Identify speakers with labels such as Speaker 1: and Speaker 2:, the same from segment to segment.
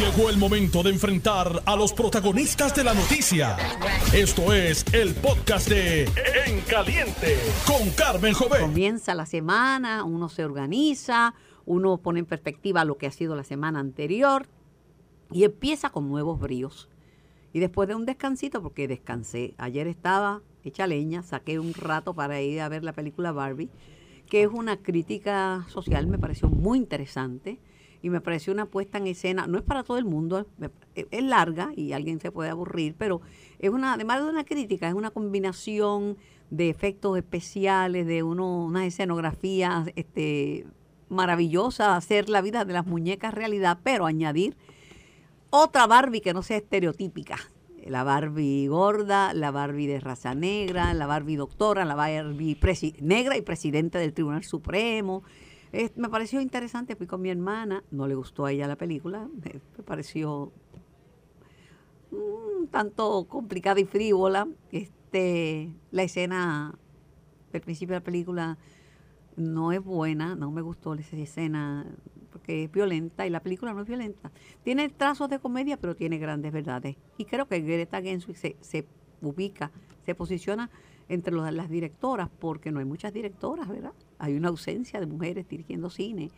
Speaker 1: Llegó el momento de enfrentar a los protagonistas de la noticia. Esto es el podcast de En Caliente con Carmen Jovet.
Speaker 2: Comienza la semana, uno se organiza, uno pone en perspectiva lo que ha sido la semana anterior y empieza con nuevos bríos. Y después de un descansito, porque descansé, ayer estaba hecha leña, saqué un rato para ir a ver la película Barbie, que es una crítica social, me pareció muy interesante y me pareció una puesta en escena, no es para todo el mundo, es larga y alguien se puede aburrir, pero es una, además de una crítica, es una combinación de efectos especiales, de uno, unas escenografías este, maravillosas, hacer la vida de las muñecas realidad, pero añadir otra Barbie que no sea estereotípica. La Barbie gorda, la Barbie de raza negra, la Barbie doctora, la Barbie negra y presidente del Tribunal Supremo. Me pareció interesante, fui con mi hermana, no le gustó a ella la película, me, pareció un tanto complicada y frívola. Este, la escena del principio de la película no es buena, no me gustó esa escena porque es violenta y la película no es violenta. Tiene trazos de comedia, pero tiene grandes verdades. Y creo que Greta Gerwig se, se ubica, se posiciona entre las directoras, porque no hay muchas directoras, ¿verdad? Hay una ausencia de mujeres dirigiendo cine.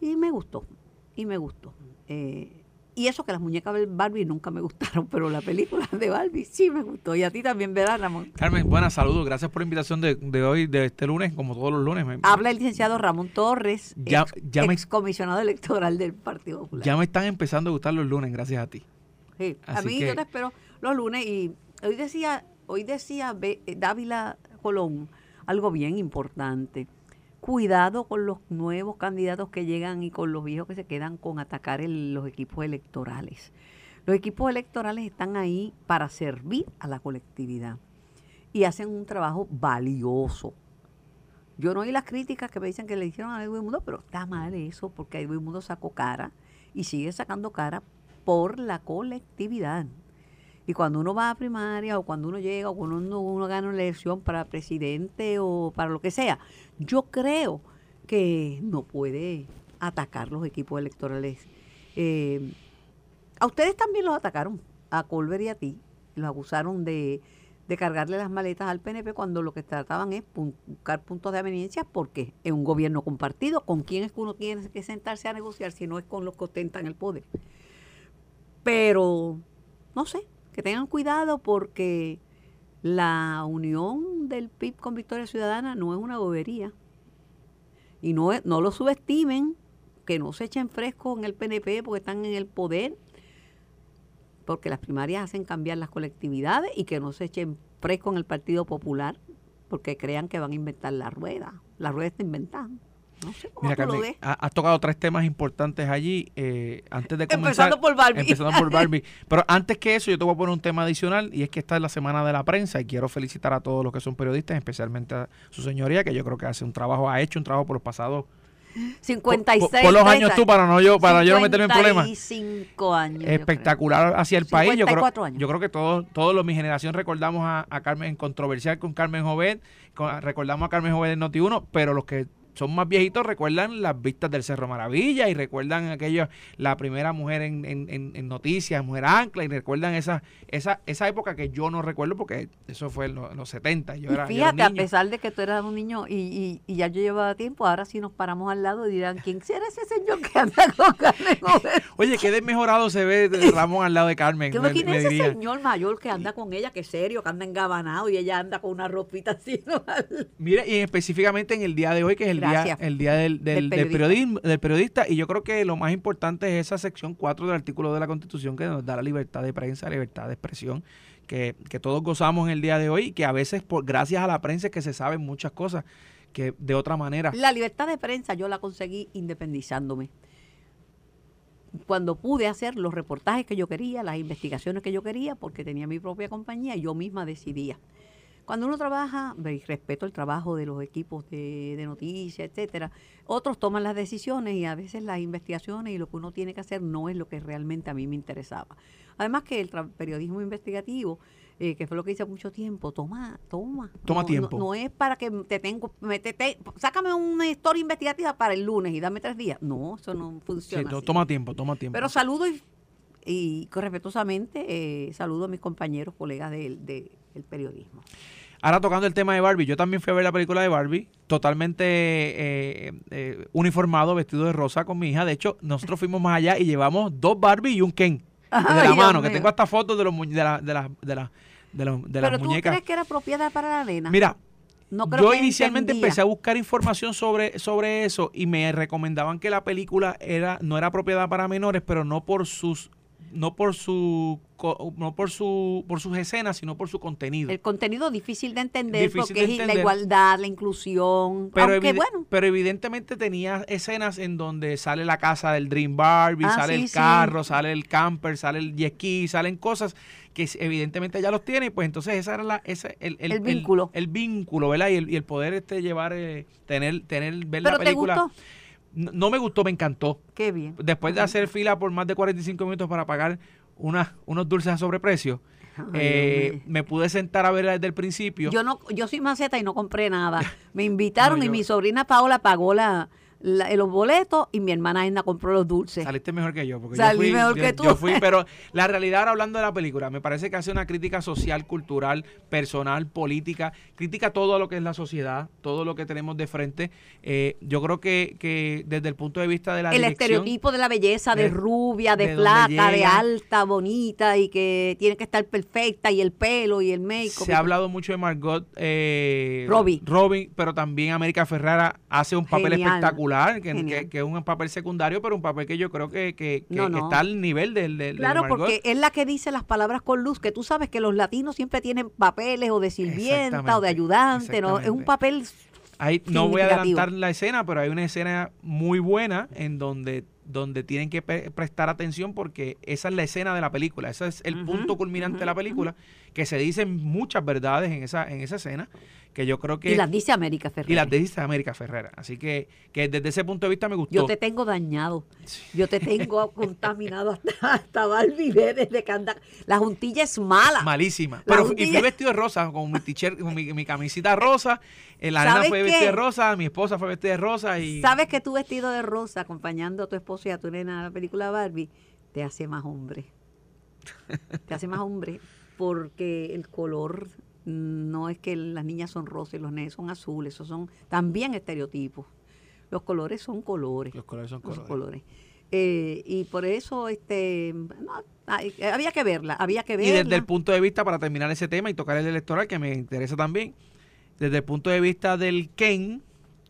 Speaker 2: Y me gustó, y me gustó. Eh, y eso que las muñecas de Barbie nunca me gustaron, pero la película de Barbie sí me gustó. Y a ti también, ¿verdad, Ramón?
Speaker 3: Carmen, buenas, saludos. Gracias por la invitación de, hoy, de este lunes, como todos los lunes.
Speaker 2: Habla el licenciado Ramón Torres, ya, ex, comisionado electoral del Partido Popular.
Speaker 3: Ya me están empezando a gustar los lunes, gracias a ti.
Speaker 2: Sí, a mí yo te espero los lunes. Y hoy decía, hoy decía Dávila Colón algo bien importante cuidado con los nuevos candidatos que llegan y con los viejos que se quedan con atacar los equipos electorales. Los equipos electorales están ahí para servir a la colectividad y hacen un trabajo valioso. Yo no oí las críticas que me dicen que le hicieron a Edwin Mundo, pero está mal eso porque Edwin Mundo sacó cara y sigue sacando cara por la colectividad. Y cuando uno va a primaria o cuando uno llega o cuando uno, gana una elección para presidente o para lo que sea, yo creo que no puede atacar los equipos electorales. Eh, a ustedes también los atacaron, a Colbert y a ti. Los acusaron de, de cargarle las maletas al PNP cuando lo que trataban es buscar puntos de aveniencia porque es un gobierno compartido. ¿Con quién es que uno tiene que sentarse a negociar si no es con los que ostentan el poder? Pero, no sé, que tengan cuidado porque la unión del PIB con Victoria Ciudadana no es una bobería. Y no, no lo subestimen, que no se echen fresco en el PNP porque están en el poder, porque las primarias hacen cambiar las colectividades y que no se echen fresco en el Partido Popular porque crean que van a inventar la rueda. La rueda está inventada.
Speaker 3: Mira, Carmen, has tocado tres temas importantes allí. Eh, antes de comenzar.
Speaker 2: Empezando por Barbie.
Speaker 3: Empezando por Barbie. Pero antes que eso, yo te voy a poner un tema adicional y es que esta es la semana de la prensa y quiero felicitar a todos los que son periodistas, especialmente a su señoría, que yo creo que hace un trabajo, ha hecho un trabajo por los pasados
Speaker 2: 56
Speaker 3: por, los años tú para no yo para yo no meterme en problemas
Speaker 2: 55 años
Speaker 3: espectacular hacia el país yo creo yo creo que todos todos los mi generación recordamos a, a Carmen controversial con Carmen Jovet recordamos a Carmen Jovet en Noti 1 pero los que son más viejitos recuerdan las vistas del Cerro Maravilla y recuerdan aquello, la primera mujer en, en, noticias, mujer ancla, y recuerdan esa, esa, esa época que yo no recuerdo porque eso fue en los, 70. Yo
Speaker 2: era, fíjate, a pesar de que tú eras un niño y, y, ya yo llevaba tiempo, ahora sí nos paramos al lado y dirán, ¿quién será ese señor que anda con Carmen
Speaker 3: Oye, qué desmejorado se ve Ramón al lado de Carmen.
Speaker 2: ¿Quién es ese señor mayor que anda con ella, que es serio, que anda engabanado y ella anda con una ropita así?
Speaker 3: Mire, y específicamente en el día de hoy, que es el el día del, del, periodismo. del periodista. Y yo creo que lo más importante es esa sección 4 del artículo de la Constitución que nos da la libertad de prensa, libertad de expresión, que, todos gozamos en el día de hoy y que a veces, por, gracias a la prensa, es que se saben muchas cosas que de otra manera.
Speaker 2: La libertad de prensa yo la conseguí independizándome. Cuando pude hacer los reportajes que yo quería, las investigaciones que yo quería, porque tenía mi propia compañía, yo misma decidía. Cuando uno trabaja, y respeto el trabajo de los equipos de, de noticias, etcétera, otros toman las decisiones y a veces las investigaciones y lo que uno tiene que hacer no es lo que realmente a mí me interesaba. Además que el periodismo investigativo, eh, que fue lo que hice mucho tiempo, toma, toma.
Speaker 3: Toma tiempo.
Speaker 2: No, es para que te tengo, me, sácame una historia investigativa para el lunes y dame tres días. No, eso no funciona.
Speaker 3: toma tiempo, toma tiempo.
Speaker 2: Pero saludo y y respetuosamente eh, saludo a mis compañeros, colegas del periodismo.
Speaker 3: Ahora tocando el tema de Barbie, yo también fui a ver la película de Barbie, totalmente eh, eh, uniformado, vestido de rosa con mi hija. De hecho, nosotros fuimos más allá y llevamos dos Barbie y un Ken de la mano, que tengo hasta fotos de, los, de, la, de, la, de, la, de, la, de
Speaker 2: ¿Pero tú crees que era propiedad para la nena?
Speaker 3: Mira, yo inicialmente empecé a buscar información sobre, sobre eso y me recomendaban que la película era no era propiedad para menores, pero no por sus no por su no por su por sus escenas sino por su contenido.
Speaker 2: El contenido difícil de entender porque es la igualdad la inclusión
Speaker 3: pero bueno. pero evidentemente tenía escenas en donde sale la casa del Dream Barbie ah, sale el carro sale el camper sale el jet ski salen cosas que evidentemente ya los tiene pues entonces esa era la ese, el, el,
Speaker 2: vínculo.
Speaker 3: el, vínculo verdad y el, y el poder este llevar eh, tener tener ver la película te gustó? No, me gustó, me encantó.
Speaker 2: Qué bien.
Speaker 3: Después de hacer fila por más de 45 minutos para pagar una, unos dulces a sobreprecio, eh, me pude sentar a verla desde el principio.
Speaker 2: Yo no, yo soy maceta y no compré nada. Me invitaron y mi sobrina Paola pagó la, los boletos y mi hermana Edna compró los dulces.
Speaker 3: Saliste mejor que yo. Porque
Speaker 2: Salí
Speaker 3: yo fui,
Speaker 2: mejor que tú.
Speaker 3: Yo fui, pero la realidad ahora hablando de la película, me parece que hace una crítica social, cultural, personal, política, crítica todo lo que es la sociedad, todo lo que tenemos de frente. Eh, yo creo que, que desde el punto de vista de la
Speaker 2: El estereotipo de la belleza, de, rubia, de, plata, de alta, bonita y que tiene que estar perfecta y el pelo y el make
Speaker 3: Se ha hablado mucho de Margot
Speaker 2: eh, Robbie.
Speaker 3: Robbie, pero también América Ferrara hace un papel espectacular que, es un papel secundario, pero un papel que yo creo que, está al nivel del... del
Speaker 2: claro, porque es la que dice las palabras con luz, que tú sabes que los latinos siempre tienen papeles o de sirvienta o de ayudante, ¿no? Es un papel...
Speaker 3: no voy a adelantar la escena, pero hay una escena muy buena en donde donde tienen que prestar atención porque esa es la escena de la película, ese es el punto culminante de la película, que se dicen muchas verdades en esa, en esa escena que yo creo que...
Speaker 2: Y las dice América Ferrera.
Speaker 3: Y las dice América Ferrera. Así que, que desde ese punto de vista me gustó.
Speaker 2: Yo te tengo dañado. Yo te tengo contaminado hasta, hasta Barbie desde que anda... La juntilla es mala.
Speaker 3: Malísima. Pero y fui vestido de rosa, con mi, t con mi, camisita rosa. Eh, la nena fue vestida de rosa, mi esposa fue vestida de rosa. y
Speaker 2: ¿Sabes que tú vestido de rosa, acompañando a tu esposa y a tu nena a la película Barbie, te hace más hombre? te hace más hombre porque el color no es que las niñas son rosas y los nenes son azules, esos son también estereotipos. Los colores son colores.
Speaker 3: Los colores son colores.
Speaker 2: Eh, y por eso este había que verla, había que verla.
Speaker 3: Y desde el punto de vista, para terminar ese tema y tocar el electoral, que me interesa también, desde el punto de vista del Ken,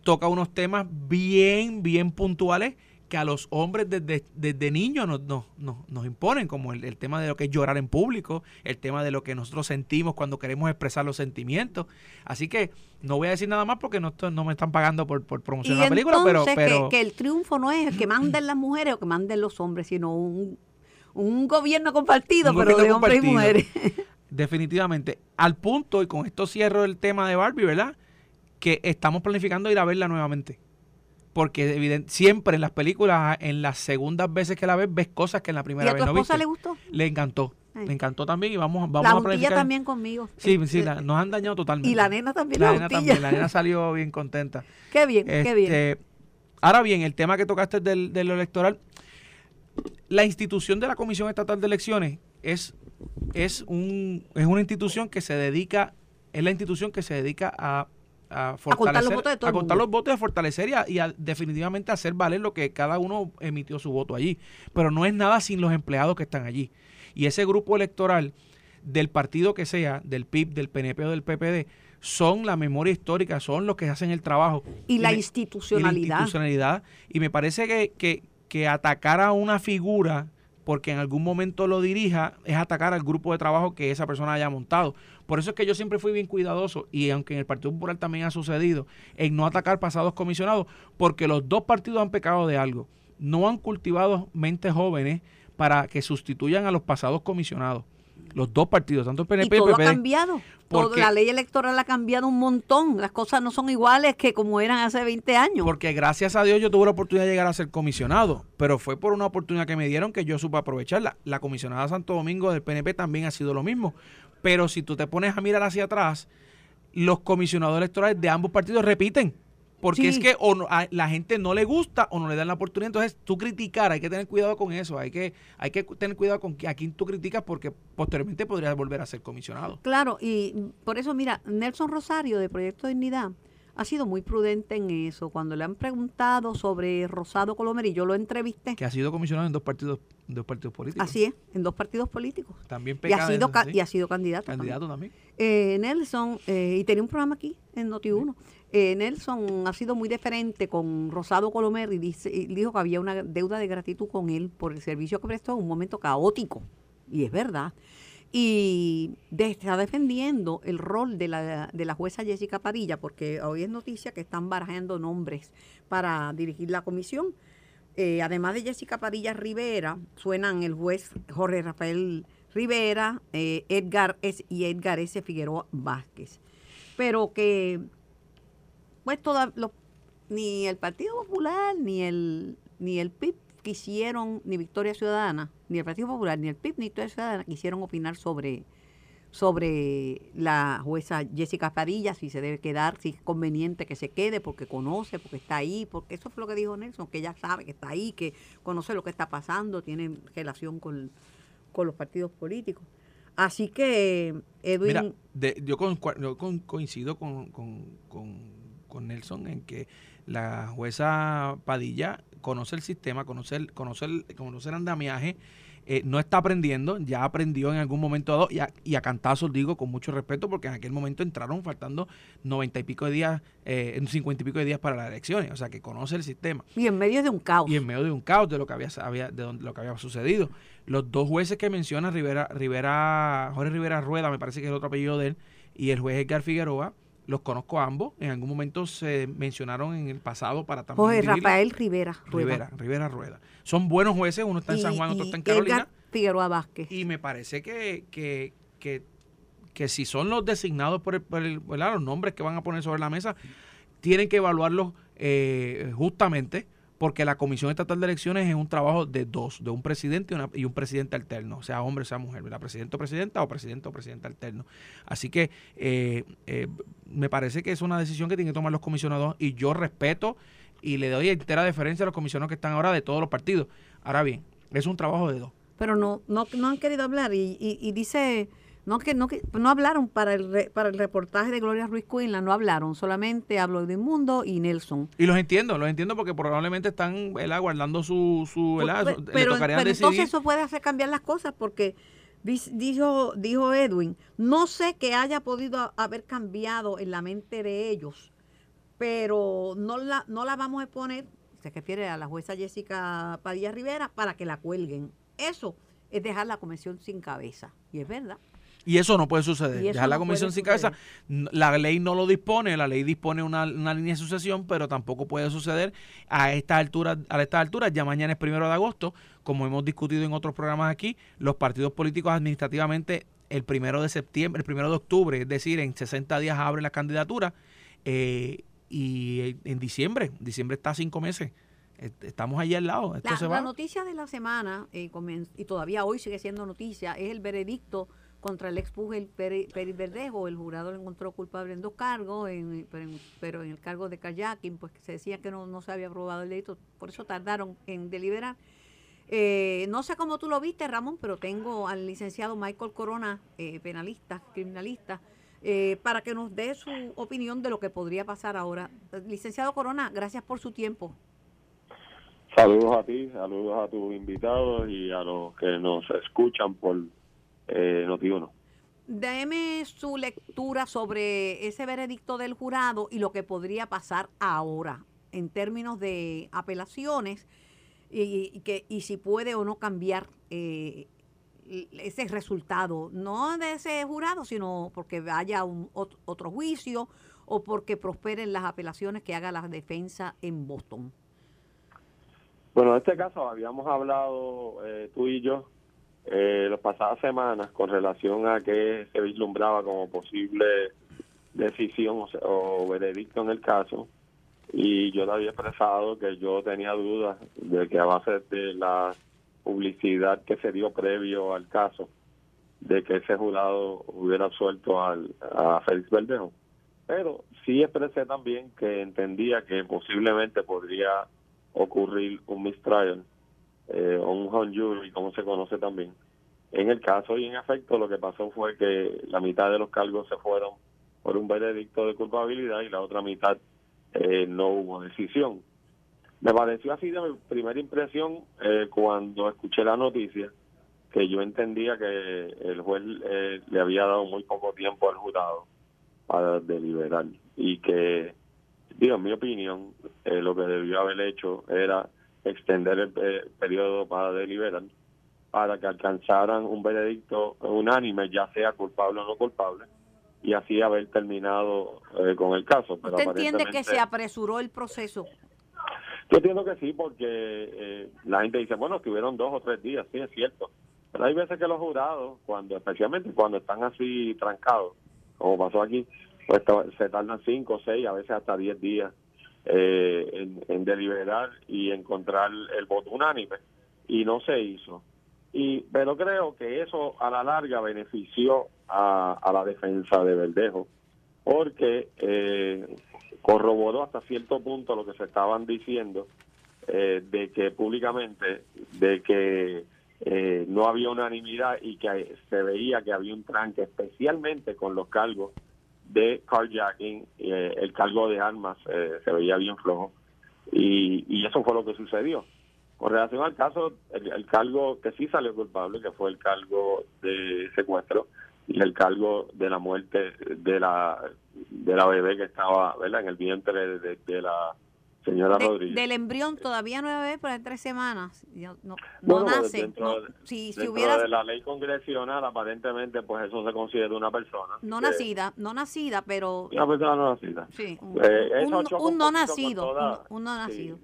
Speaker 3: toca unos temas bien, bien puntuales que a los hombres desde, desde niños nos, nos, nos, imponen, como el, tema de lo que es llorar en público, el tema de lo que nosotros sentimos cuando queremos expresar los sentimientos. Así que no voy a decir nada más porque no, no me están pagando por, por promocionar la película, pero... pero
Speaker 2: que, el triunfo no es el que manden las mujeres o que manden los hombres, sino un, un gobierno compartido, pero de hombres y mujeres.
Speaker 3: Definitivamente. Al punto, y con esto cierro el tema de Barbie, ¿verdad? Que estamos planificando ir a verla nuevamente porque evidente, siempre en las películas, en las segundas veces que la ves, ves cosas que en la primera vez no viste.
Speaker 2: ¿A tu esposa le gustó?
Speaker 3: Le encantó. Le encantó también y vamos, vamos la a planificar.
Speaker 2: también conmigo.
Speaker 3: Sí, sí, nos han dañado totalmente.
Speaker 2: Y la nena también.
Speaker 3: La, nena también, la nena salió bien contenta.
Speaker 2: Qué bien, qué bien. Este,
Speaker 3: ahora bien, el tema que tocaste del, lo electoral, la institución de la Comisión Estatal de Elecciones es, es, un, es una institución que se dedica, es la institución que se dedica a a,
Speaker 2: contar los votos de
Speaker 3: a contar los votos, a fortalecer y, a, definitivamente hacer valer lo que cada uno emitió su voto allí. Pero no es nada sin los empleados que están allí. Y ese grupo electoral del partido que sea, del PIB, del PNP o del PPD, son la memoria histórica, son los que hacen el trabajo.
Speaker 2: Y, la institucionalidad.
Speaker 3: Y la institucionalidad. Y me parece que, que, que atacar a una figura porque en algún momento lo dirija, es atacar al grupo de trabajo que esa persona haya montado. Por eso es que yo siempre fui bien cuidadoso, y aunque en el Partido Popular también ha sucedido, en no atacar pasados comisionados, porque los dos partidos han pecado de algo. No han cultivado mentes jóvenes para que sustituyan a los pasados comisionados los dos partidos, tanto el PNP
Speaker 2: y
Speaker 3: todo
Speaker 2: ha cambiado. la ley electoral ha cambiado un montón. Las cosas no son iguales que como eran hace 20 años.
Speaker 3: Porque gracias a Dios yo tuve la oportunidad de llegar a ser comisionado, pero fue por una oportunidad que me dieron que yo supe aprovecharla. La comisionada Santo Domingo del PNP también ha sido lo mismo. Pero si tú te pones a mirar hacia atrás, los comisionados electorales de ambos partidos repiten porque es que o a la gente no le gusta o no le dan la oportunidad. Entonces, tú criticar, hay que tener cuidado con eso. Hay que, hay que tener cuidado con a quién tú criticas porque posteriormente podrías volver a ser comisionado.
Speaker 2: Claro, y por eso, mira, Nelson Rosario de Proyecto Dignidad ha sido muy prudente en eso. Cuando le han preguntado sobre Rosado Colomer, y yo lo entrevisté.
Speaker 3: Que ha sido comisionado en dos partidos, dos partidos políticos.
Speaker 2: Así es, en dos partidos políticos.
Speaker 3: También
Speaker 2: y ha, sido, y ha sido candidato.
Speaker 3: Candidato también.
Speaker 2: Eh, Nelson, eh, y tenía un programa aquí en Noti1. Eh, Nelson ha sido muy diferente con Rosado Colomer y dijo que había una deuda de gratitud con él por el servicio que prestó en un momento caótico. Y es verdad y está defendiendo el rol de la, de la jueza Jessica Padilla, porque hoy es noticia que están barajando nombres para dirigir la comisión. Eh, además de Jessica Padilla Rivera, suenan el juez Jorge Rafael Rivera, eh, Edgar S. y Edgar S. Figueroa Vázquez. Pero que, pues, toda, ni el Partido Popular ni el, ni el PIB quisieron, ni Victoria Ciudadana, ni el Partido Popular, ni el PIB, ni Victoria Ciudadana quisieron opinar sobre, sobre la jueza Jessica Padilla, si se debe quedar, si es conveniente que se quede, porque conoce, porque está ahí, porque eso fue lo que dijo Nelson, que ella sabe que está ahí, que conoce lo que está pasando, tiene relación con, los partidos políticos. Así que,
Speaker 3: Edwin... Mira, yo, coincido con, con Nelson en que la jueza Padilla conoce el sistema, conoce el, conoce el, andamiaje, eh, no está aprendiendo, ya aprendió en algún momento dado, y a, y a cantazos digo con mucho respeto, porque en aquel momento entraron faltando noventa y pico de días, eh, cincuenta y pico de días para las elecciones, o sea que conoce el sistema.
Speaker 2: Y en medio de un caos.
Speaker 3: Y en medio de un caos de lo que había, de lo que había sucedido. Los dos jueces que menciona, Rivera, Rivera, Jorge Rivera Rueda, me parece que es el otro apellido de él, y el juez Edgar Figueroa, los conozco ambos. En algún momento se mencionaron en el pasado para también.
Speaker 2: Jorge Rafael Rivera.
Speaker 3: Rueda. Rivera, Rueda. Son buenos jueces, uno está en San Juan, otro está en Carolina.
Speaker 2: Figueroa Vázquez.
Speaker 3: Y me parece que, que, que, que si son los designados por, el, por el, los nombres que van a poner sobre la mesa, tienen que evaluarlos eh, justamente porque la Comisión Estatal de Elecciones es un trabajo de dos, de un presidente y, un presidente alterno, sea hombre o sea mujer, la presidente o presidenta o presidente o presidente alterno. Así que eh, eh, me parece que es una decisión que tienen que tomar los comisionados y yo respeto y le doy entera deferencia a los comisionados que están ahora de todos los partidos. Ahora bien, es un trabajo de dos.
Speaker 2: Pero no, no, no han querido hablar y, y dice no que no que no hablaron para el para el reportaje de Gloria Ruiz Cuinla, no hablaron, solamente habló de Mundo y Nelson.
Speaker 3: Y los entiendo, los entiendo porque probablemente están guardando su su
Speaker 2: pues, pero, entonces eso puede hacer cambiar las cosas porque dijo dijo Edwin, no sé que haya podido haber cambiado en la mente de ellos, pero no la no la vamos a poner, se refiere a la jueza Jessica Padilla Rivera para que la cuelguen. Eso es dejar la comisión sin cabeza y es verdad.
Speaker 3: Y eso no puede suceder. Dejar la comisión sin cabeza, la ley no lo dispone, la ley dispone una, una línea de sucesión, pero tampoco puede suceder a esta altura, a esta altura, ya mañana es primero de agosto, como hemos discutido en otros programas aquí, los partidos políticos administrativamente el primero de septiembre, el primero de octubre, es decir, en 60 días abren la candidatura, eh, y en diciembre, diciembre está cinco meses. Estamos allí al lado.
Speaker 2: la, noticia de la semana, eh, y todavía hoy sigue siendo noticia, es el veredicto contra el ex el Peri, Verdejo. El jurado lo encontró culpable en dos cargos, pero, en, el cargo de kayaking, pues se decía que no, se había aprobado el delito, por eso tardaron en deliberar. Eh, no sé cómo tú lo viste, Ramón, pero tengo al licenciado Michael Corona, eh, penalista, criminalista, eh, para que nos dé su opinión de lo que podría pasar ahora. Licenciado Corona, gracias por su tiempo.
Speaker 4: Saludos a ti, saludos a tus invitados y a los que nos escuchan por eh, Notiuno.
Speaker 2: Déme su lectura sobre ese veredicto del jurado y lo que podría pasar ahora en términos de apelaciones y, que, y si puede o no cambiar eh, ese resultado, no de ese jurado, sino porque haya un, otro juicio o porque prosperen las apelaciones que haga la defensa en Boston.
Speaker 4: Bueno, en este caso habíamos hablado eh, tú y yo eh, las pasadas semanas con relación a que se vislumbraba como posible decisión o, veredicto en el caso y yo le había expresado que yo tenía dudas de que a base de la publicidad que se dio previo al caso de que ese jurado hubiera absuelto al, a Félix Verdejo. Pero sí expresé también que entendía que posiblemente podría ocurrir un mistrial eh, o un hung jury, como se conoce también. En el caso y en efecto lo que pasó fue que la mitad de los cargos se fueron por un veredicto de culpabilidad y la otra mitad eh, no hubo decisión. Me pareció así de mi primera impresión eh, cuando escuché la noticia que yo entendía que el juez eh, le había dado muy poco tiempo al jurado para deliberar y que, digo, en mi opinión, eh, lo que debió haber hecho era extender el periodo para deliberar para que alcanzaran un veredicto unánime, ya sea culpable o no culpable, y así haber terminado con el caso.
Speaker 2: Pero ¿Usted entiende que se apresuró el proceso
Speaker 4: yo entiendo que sí, porque eh, la gente dice, bueno, estuvieron dos o tres días, sí, es cierto. Pero hay veces que los jurados, cuando especialmente cuando están así trancados, como pasó aquí, pues se tardan cinco, seis, a veces hasta diez días eh, en, deliberar y encontrar el voto unánime. Y no se hizo. y Pero creo que eso a la larga benefició a, a la defensa de Verdejo, porque eh, corroboró hasta cierto punto lo que se estaban diciendo eh, de que públicamente de que eh, no había unanimidad y que se veía que había un tranque especialmente con los cargos de carjacking eh, el cargo de armas se veía bien flojo y, y, eso fue lo que sucedió con relación al caso el, el cargo que sí salió culpable que fue el cargo de secuestro y el cargo de la muerte de la de la bebé que estaba ¿verdad? en el vientre de, la señora Rodríguez.
Speaker 2: Del embrión todavía no pero en tres semanas. No, no, nace.
Speaker 4: Dentro, si, si hubiera... de la ley congresional, aparentemente, pues eso se considera una persona.
Speaker 2: No nacida, no nacida, pero...
Speaker 4: Una persona no nacida.
Speaker 2: Sí, eh, un, no nacido. un, no nacido.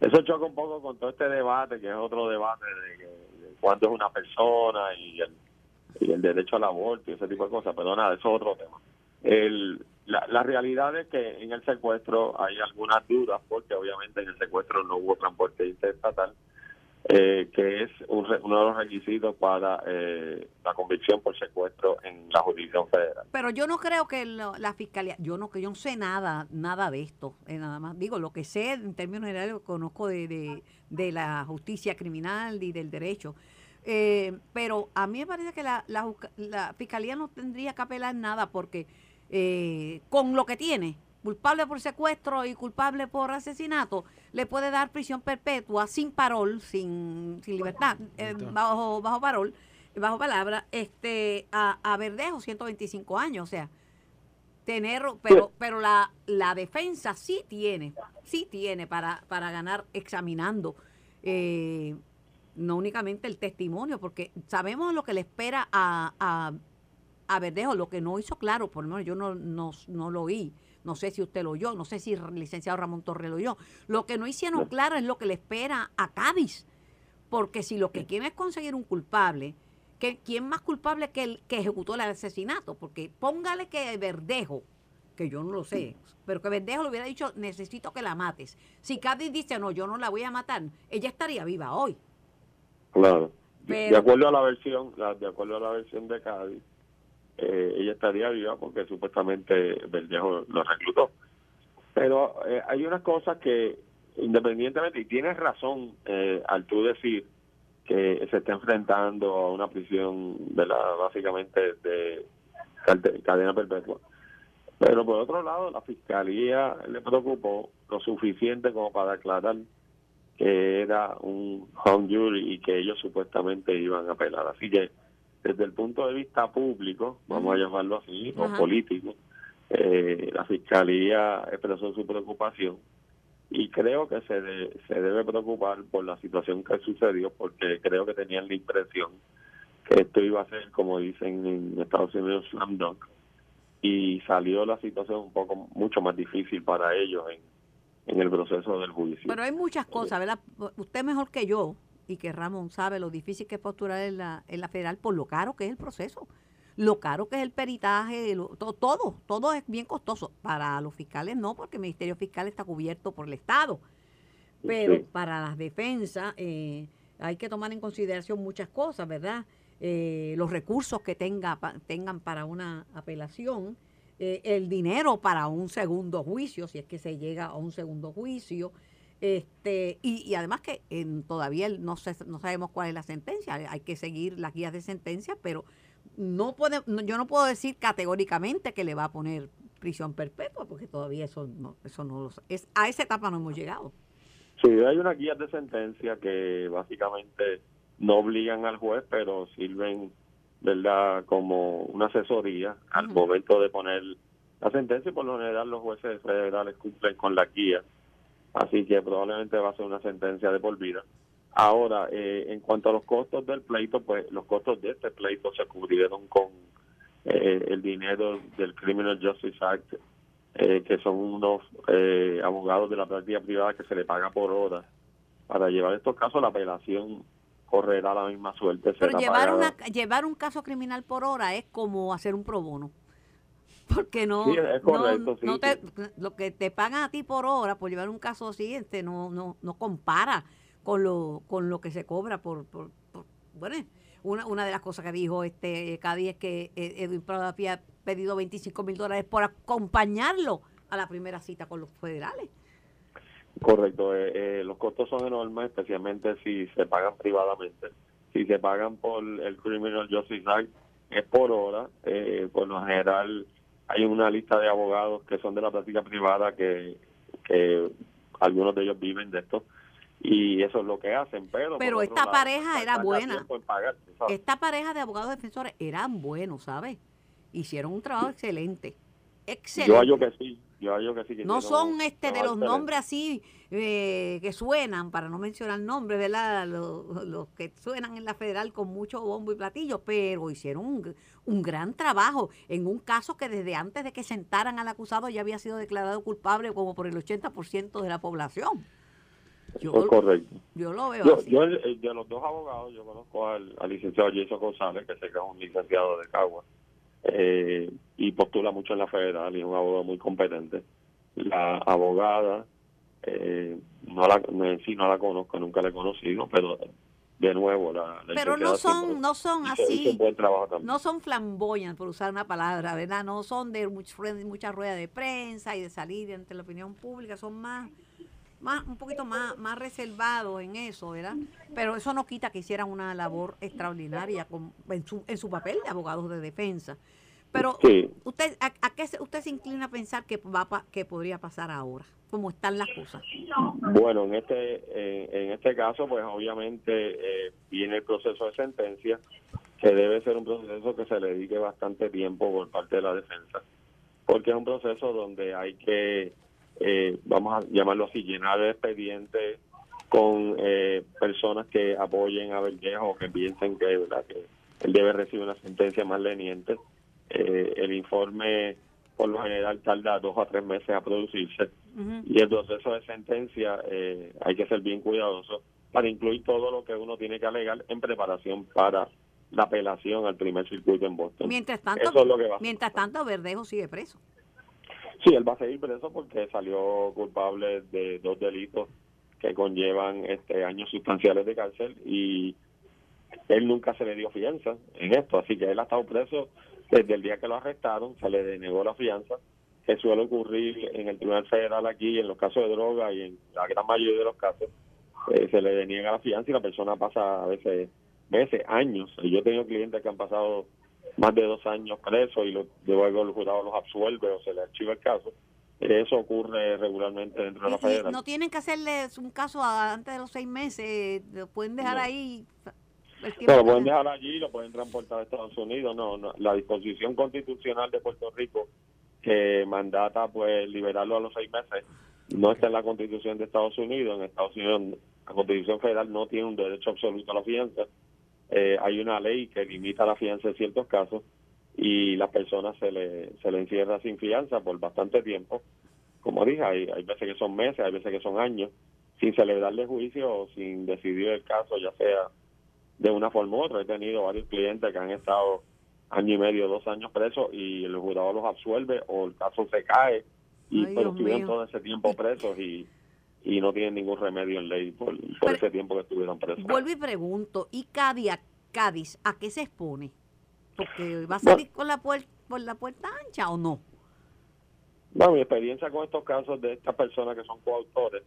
Speaker 4: Eso choca un poco con todo este debate, que es otro debate de, de cuándo es una persona y el y el derecho al aborto y ese tipo de cosas, pero nada, eso es otro tema. El, la, la realidad es que en el secuestro hay algunas dudas, porque obviamente en el secuestro no hubo transporte interestatal, eh, que es uno de los requisitos para eh, la convicción por secuestro en la jurisdicción federal.
Speaker 2: Pero yo no creo que la fiscalía, yo no que yo no sé nada, nada de esto, eh, nada más. Digo, lo que sé en términos generales conozco de, de, de la justicia criminal y del derecho. Eh, pero a mí me parece que la, la, fiscalía no tendría que apelar nada porque eh, con lo que tiene, culpable por secuestro y culpable por asesinato, le puede dar prisión perpetua sin parol, sin, sin libertad, eh, bajo, bajo parol, bajo palabra, este, a, a Verdejo, 125 años, o sea, tener, pero, pero la, la defensa sí tiene, sí tiene para, para ganar examinando eh, no únicamente el testimonio, porque sabemos lo que le espera a, a, a Verdejo, lo que no hizo claro, por lo menos yo no, no, lo oí, no sé si usted lo oyó, no sé si el licenciado Ramón Torre lo oyó, lo que no hicieron claro es lo que le espera a Cádiz, porque si lo que quiere es conseguir un culpable, que, ¿quién más culpable que el que ejecutó el asesinato? Porque póngale que Verdejo, que yo no lo sé, pero que Verdejo le hubiera dicho, necesito que la mates. Si Cádiz dice, no, yo no la voy a matar, ella estaría viva hoy.
Speaker 4: Claro. de acuerdo a la versión, de acuerdo a la versión de Cádiz, eh, ella estaría viva porque supuestamente Verdejo lo reclutó. Pero eh, hay unas cosas que, independientemente, y tienes razón eh, al tú decir que se está enfrentando a una prisión, de la básicamente de cadena perpetua. Pero por otro lado, la fiscalía le preocupó lo suficiente como para aclarar que era un home jury y que ellos supuestamente iban a apelar. Así que desde el punto de vista público, vamos a llamarlo así, o político, eh, la Fiscalía expresó su preocupación y creo que se, se debe preocupar por la situación que sucedió porque creo que tenían la impresión que esto iba a ser, como dicen en Estados Unidos, slam dunk y salió la situación un poco mucho más difícil para ellos en en el proceso del juicio.
Speaker 2: Pero hay muchas cosas, ¿verdad? Usted mejor que yo y que Ramón sabe lo difícil que es postular en la, en la federal por lo caro que es el proceso, lo caro que es el peritaje, todo, todo, es bien costoso. Para los fiscales no, porque el Ministerio Fiscal está cubierto por el Estado. Pero para las defensas eh, hay que tomar en consideración muchas cosas, ¿verdad? Eh, los recursos que tenga, tengan para una apelación eh, el dinero para un segundo juicio, si es que se llega a un segundo juicio. Este, y, además que en, todavía no, no sabemos cuál es la sentencia, hay que seguir las guías de sentencia, pero no puede, yo no puedo decir categóricamente que le va a poner prisión perpetua, porque todavía eso no, eso no lo es a esa etapa no hemos llegado.
Speaker 4: Sí, hay una guía de sentencia que básicamente no obligan al juez, pero sirven, ¿verdad?, como una asesoría al momento de poner la sentencia y por lo general los jueces federales cumplen con la guía. Así que probablemente va a ser una sentencia de por vida. Ahora, eh, en cuanto a los costos del pleito, pues los costos de este pleito se cubrieron con eh, el dinero del Criminal Justice Act, eh, que son unos abogados de la práctica privada que se le paga por hora. Para llevar estos casos, la apelación correrá la misma suerte.
Speaker 2: Pero llevar, una, llevar un caso criminal por hora es como hacer un pro bono. Porque no, no, te, lo que te pagan a ti por hora por llevar un caso siguiente no, no, no compara con lo, con lo que se cobra por, por, bueno, una, una de las cosas que dijo este Cádiz es que eh, Edwin Prado había pedido 25 mil dólares por acompañarlo a la primera cita con los federales.
Speaker 4: Correcto, eh, eh, los costos son enormes, especialmente si se pagan privadamente. Si se pagan por el Criminal Justice Act, es por hora. por lo general, hay una lista de abogados que son de la práctica privada que, que algunos de ellos viven de esto y eso es lo que hacen, pero...
Speaker 2: Pero esta pareja era buena. esta pareja de abogados defensores eran buenos, ¿sabes? Hicieron un trabajo excelente. Excelente.
Speaker 4: Yo hallo que sí, yo hallo que sí.
Speaker 2: no son este de los nombres así eh, que suenan, para no mencionar nombres, ¿verdad? Los, que suenan en la federal con mucho bombo y platillo, pero hicieron un, un gran trabajo en un caso que desde antes de que sentaran al acusado ya había sido declarado culpable como por el 80% de la población.
Speaker 4: Yo, correcto.
Speaker 2: Yo lo veo así.
Speaker 4: Yo, de los dos abogados, yo conozco al, licenciado Jason González, que sé que es un licenciado de Cagua, eh, y postula mucho en la federal y es un abogado muy competente. La abogada, eh, no la, en sí no la conozco, nunca la he conocido, pero de nuevo la,
Speaker 2: pero no son no son así. no son flamboyantes por usar una palabra verdad no son de mucha, mucha rueda de prensa y de salir ante la opinión pública son más más, un poquito más, más reservado en eso, ¿verdad? Pero eso no quita que hicieran una labor extraordinaria en, su, en su papel de abogados de defensa. Pero usted, ¿a, qué se, usted se inclina a pensar que va que podría pasar ahora? ¿Cómo están las cosas?
Speaker 4: Bueno, en este en este caso, pues obviamente eh, viene el proceso de sentencia, que debe ser un proceso que se le dedique bastante tiempo por parte de la defensa, porque es un proceso donde hay que eh, vamos a llamarlo así, llenar el expediente con eh, personas que apoyen a Verdejo o que piensen que, ¿verdad? que él debe recibir una sentencia más leniente. Eh, el informe por lo general tarda dos a tres meses a producirse y el proceso de sentencia hay que ser bien cuidadoso para incluir todo lo que uno tiene que alegar en preparación para la apelación al primer circuito en Boston.
Speaker 2: Mientras tanto, mientras tanto Verdejo sigue preso.
Speaker 4: Sí, él va a seguir preso porque salió culpable de dos delitos que conllevan este años sustanciales de cárcel y él nunca se le dio fianza en esto, así que él ha estado preso desde el día que lo arrestaron, se le denegó la fianza, que suele ocurrir en el Tribunal Federal aquí, en los casos de droga y en la gran mayoría de los casos, eh, se le deniega la fianza y la persona pasa a veces meses, años. Yo he tenido clientes que han pasado más de dos años preso y luego el jurado los absuelve o se le archiva el caso. Eso ocurre regularmente dentro de la federación.
Speaker 2: ¿No tienen que hacerles un caso antes de los seis meses? ¿Lo pueden dejar ahí?
Speaker 4: No, lo pueden dejar allí, lo pueden transportar a Estados Unidos. No, no, la disposición constitucional de Puerto Rico que mandata pues liberarlo a los seis meses no está en la constitución de Estados Unidos. En Estados Unidos la constitución federal no tiene un derecho absoluto a la fianza eh, hay una ley que limita la fianza en ciertos casos y la persona se le, se le encierra sin fianza por bastante tiempo. Como dije, hay, hay veces que son meses, hay veces que son años, sin celebrarle juicio o sin decidir el caso, ya sea de una forma u otra. He tenido varios clientes que han estado año y medio, dos años presos y el jurado los absuelve o el caso se cae y pero estuvieron todo ese tiempo presos y y no tienen ningún remedio en ley por, ese tiempo que estuvieron presos.
Speaker 2: Vuelvo y pregunto, ¿y Cádiz, Cádiz a qué se expone? Porque va a salir con la por la puerta ancha o no?
Speaker 4: Bueno, mi experiencia con estos casos de estas personas que son coautores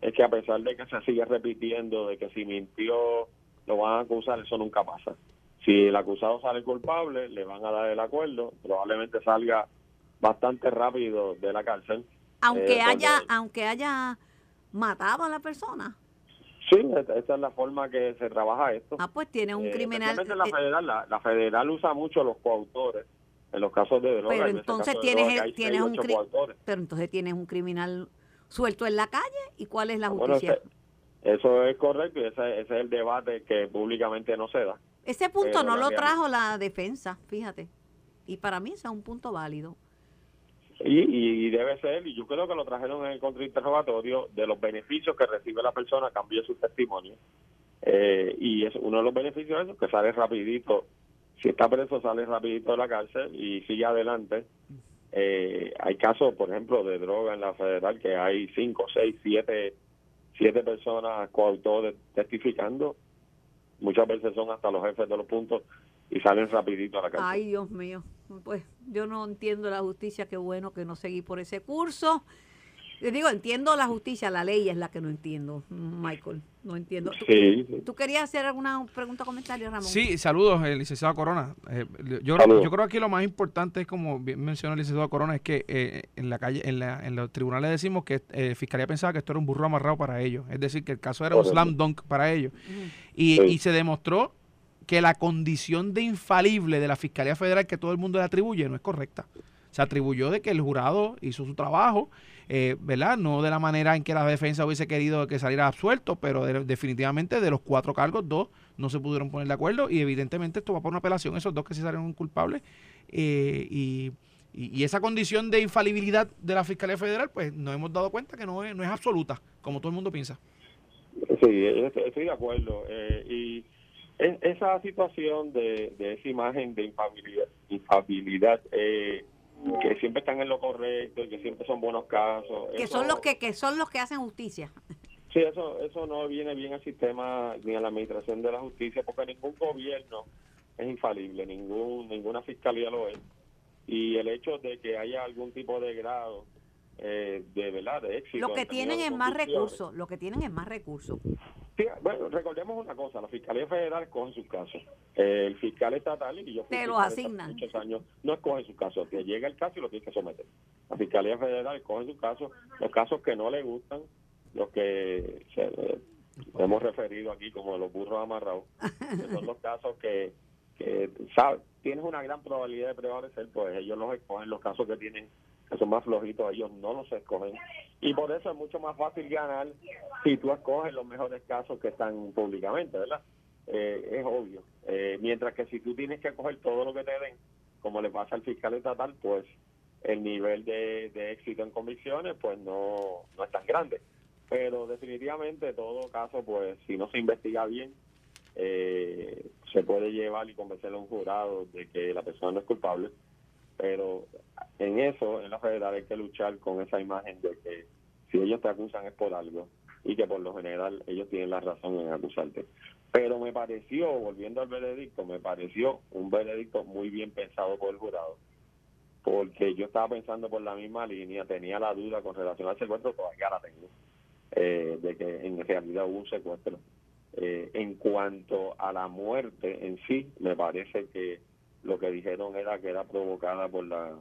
Speaker 4: es que a pesar de que se sigue repitiendo de que si mintió lo van a acusar, eso nunca pasa. Si el acusado sale culpable, le van a dar el acuerdo, probablemente salga bastante rápido de la cárcel.
Speaker 2: Aunque eh, haya, aunque haya matado a la persona.
Speaker 4: Sí, esa es la forma que se trabaja esto.
Speaker 2: Ah, pues tiene un eh, criminal.
Speaker 4: La federal, la, federal usa mucho los coautores en los casos de droga.
Speaker 2: Pero entonces tienes, un pero entonces tienes un criminal suelto en la calle y cuál es la ah, justicia.
Speaker 4: eso es correcto y ese, es el debate que públicamente no se da.
Speaker 2: Ese punto no lo trajo la defensa, fíjate. Y para mí ese es un punto válido.
Speaker 4: Y, debe ser, y yo creo que lo trajeron en el contrainterrogatorio, de los beneficios que recibe la persona a su testimonio. Eh, y es uno de los beneficios es que sale rapidito, si está preso sale rapidito de la cárcel y sigue adelante. Eh, hay casos, por ejemplo, de droga en la federal que hay cinco, seis, siete, siete personas coautores testificando. Muchas veces son hasta los jefes de los puntos y salen rapidito a la cárcel.
Speaker 2: Ay, Dios mío. Pues yo no entiendo la justicia, qué bueno que no seguí por ese curso. Les digo, entiendo la justicia, la ley es la que no entiendo, Michael. No entiendo. ¿Tú, sí, ¿tú querías hacer alguna pregunta o comentario, Ramón?
Speaker 3: Sí, saludos, el licenciado Corona. Eh, yo, yo, creo que aquí lo más importante es, como bien mencionó el licenciado Corona, es que eh, en la calle, en, la, en los tribunales decimos que eh, Fiscalía pensaba que esto era un burro amarrado para ellos. Es decir, que el caso era un slam dunk para ellos. y, y se demostró que la condición de infalible de la Fiscalía Federal que todo el mundo le atribuye no es correcta. Se atribuyó de que el jurado hizo su trabajo, eh, ¿verdad? No de la manera en que la defensa hubiese querido que saliera absuelto, pero definitivamente de los cuatro cargos, dos no se pudieron poner de acuerdo y evidentemente esto va por una apelación, esos dos que se salieron culpables. Eh, y, esa condición de infalibilidad de la Fiscalía Federal, pues nos hemos dado cuenta que no es, no es absoluta, como todo el mundo piensa.
Speaker 4: Sí, estoy de acuerdo. Eh, y esa situación de, esa imagen de infabilidad, eh, que siempre están en lo correcto y que siempre son buenos casos.
Speaker 2: Que son los que, que son los que hacen justicia.
Speaker 4: Sí, eso, eso no viene bien al sistema ni a la administración de la justicia, porque ningún gobierno es infalible, ningún ninguna fiscalía lo es. Y el hecho de que haya algún tipo de grado eh, de verdad de éxito.
Speaker 2: Lo que tienen es más recursos, lo que tienen es más recursos.
Speaker 4: Bueno, recordemos una cosa, la Fiscalía Federal coge sus casos. el fiscal estatal, y yo
Speaker 2: Te lo asignan.
Speaker 4: muchos años, no escoge sus casos, que llega el caso y lo tiene que someter. La Fiscalía Federal coge sus casos, los casos que no le gustan, los que se, hemos referido aquí como los burros amarrados, que son los casos que, que ¿sabes? tienes una gran probabilidad de prevalecer, pues ellos los escogen, los casos que tienen que son más flojitos, ellos no los escogen. Y por eso es mucho más fácil ganar si tú escoges los mejores casos que están públicamente, ¿verdad? Eh, es obvio. Eh, mientras que si tú tienes que coger todo lo que te den, como le pasa al fiscal estatal, pues el nivel de, éxito en convicciones pues no, no es tan grande. Pero definitivamente todo caso, pues si no se investiga bien, eh, se puede llevar y convencer a un jurado de que la persona no es culpable pero en eso, en la federal, hay que luchar con esa imagen de que si ellos te acusan es por algo y que por lo general ellos tienen la razón en acusarte. Pero me pareció, volviendo al veredicto, me pareció un veredicto muy bien pensado por el jurado, porque yo estaba pensando por la misma línea, tenía la duda con relación al secuestro, todavía la tengo, eh, de que en realidad hubo un secuestro. Eh, en cuanto a la muerte en sí, me parece que lo que dijeron era que era provocada por la,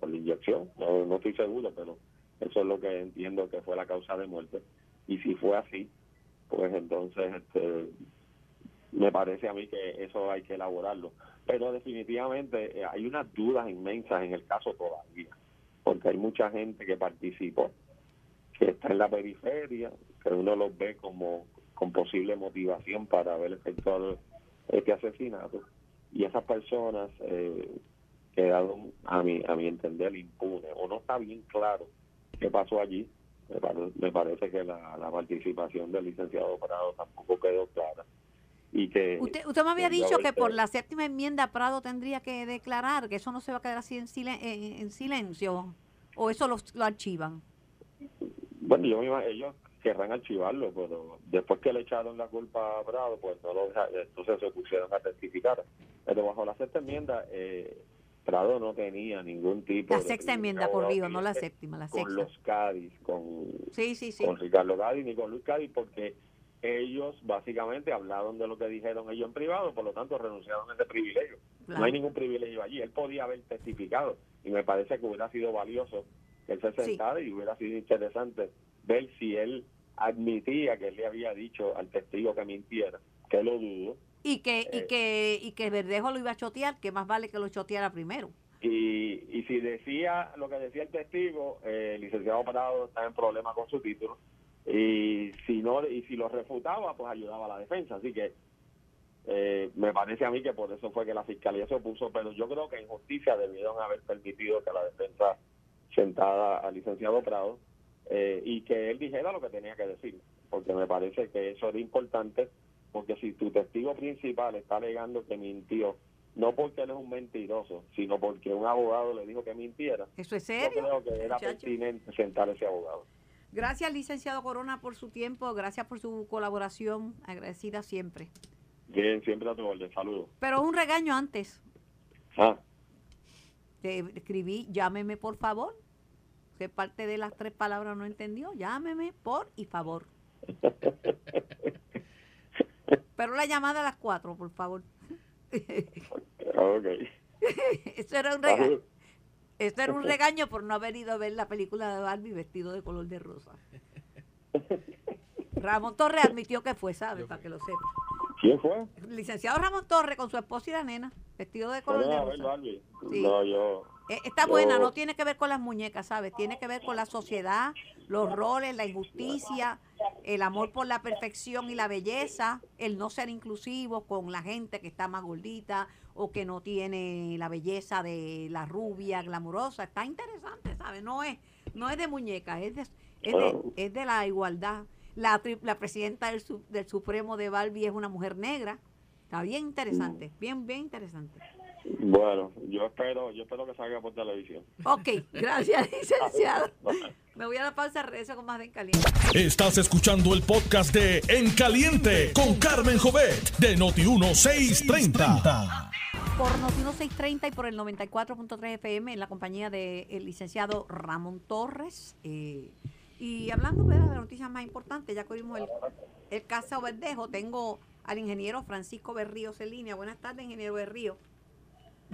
Speaker 4: por la inyección. No, no estoy seguro, pero eso es lo que entiendo que fue la causa de muerte. Y si fue así, pues entonces este, me parece a mí que eso hay que elaborarlo. Pero definitivamente eh, hay unas dudas inmensas en el caso todavía, porque hay mucha gente que participó, que está en la periferia, que uno los ve como con posible motivación para haber efectuado este asesinato y esas personas eh, quedaron, a mi, a mi entender, impunes, o no está bien claro qué pasó allí. Me, parece que la, participación del licenciado Prado tampoco quedó clara. Y que
Speaker 2: usted, usted me había dicho que por la séptima enmienda Prado tendría que declarar que eso no se va a quedar así en, en, silencio, o eso lo, lo archivan.
Speaker 4: Bueno, yo ellos querrán archivarlo, pero después que le echaron la culpa a Prado, pues no lo entonces se pusieron a testificar. Pero bajo la sexta enmienda, eh, Prado no tenía ningún tipo
Speaker 2: la sexta enmienda corrido, no la séptima, la
Speaker 4: sexta. Con los Cádiz, con,
Speaker 2: sí, sí, sí.
Speaker 4: con Ricardo Cádiz ni con Luis Cádiz, porque ellos básicamente hablaron de lo que dijeron ellos en privado, por lo tanto renunciaron a ese privilegio. No hay ningún privilegio allí. Él podía haber testificado y me parece que hubiera sido valioso que él se sentara y hubiera sido interesante ver si él admitía que él le había dicho al testigo que mintiera, que lo dudo.
Speaker 2: Y que, y eh, que, y que Verdejo lo iba a chotear, que más vale que lo choteara primero.
Speaker 4: Y, y si decía lo que decía el testigo, eh, el licenciado Parado está en problema con su título y si no y si lo refutaba pues ayudaba a la defensa así que eh, me parece a mí que por eso fue que la fiscalía se opuso pero yo creo que en justicia debieron haber permitido que la defensa sentada al licenciado Prado eh, y que él dijera lo que tenía que decir porque me parece que eso era importante porque si tu testigo principal está alegando que mintió no porque él es un mentiroso, sino porque un abogado le dijo que mintiera.
Speaker 2: ¿Eso es serio?
Speaker 4: Yo creo que era pertinente sentar a ese abogado.
Speaker 2: Gracias, licenciado Corona, por su tiempo. Gracias por su colaboración. Agradecida siempre.
Speaker 4: Bien, siempre a tu orden. Saludos.
Speaker 2: Pero un regaño antes.
Speaker 4: Ah.
Speaker 2: Te escribí, llámeme por favor. Que parte de las tres palabras no entendió. Llámeme por y favor. Pero la llamada a las cuatro, por favor.
Speaker 4: ok.
Speaker 2: Eso era un regaño. Esto era un regaño por no haber ido a ver la película de Barbie vestido de color de rosa. Ramón Torres admitió que fue, ¿sabes? Para que lo sepa.
Speaker 4: ¿Quién fue?
Speaker 2: El licenciado Ramón Torres con su esposa y la nena, vestido de color de rosa.
Speaker 4: No, yo,
Speaker 2: Está buena, no tiene que ver con las muñecas, ¿sabes? Tiene que ver con la sociedad, los roles, la injusticia, el amor por la perfección y la belleza, el no ser inclusivo con la gente que está más gordita o que no tiene la belleza de la rubia glamurosa. Está interesante, ¿sabes? No es, no es de muñeca, es de, es de, es de la igualdad. La, la presidenta del, del Supremo de Barbie es una mujer negra. Está bien interesante, bien, bien interesante.
Speaker 4: Bueno, yo espero, yo espero que salga por televisión.
Speaker 2: Ok, gracias, licenciado. Me voy a la pausa, regreso con más de En Caliente.
Speaker 1: Estás escuchando el podcast de En Caliente con Carmen Jovet de Noti1630.
Speaker 2: Por Noti1630 y por el 94.3 FM en la compañía del licenciado Ramón Torres. Eh, y hablando de las noticias más importantes, ya que vimos el, el caso Verdejo, tengo al ingeniero Francisco Berríos en línea. Buenas tardes, ingeniero Berrío.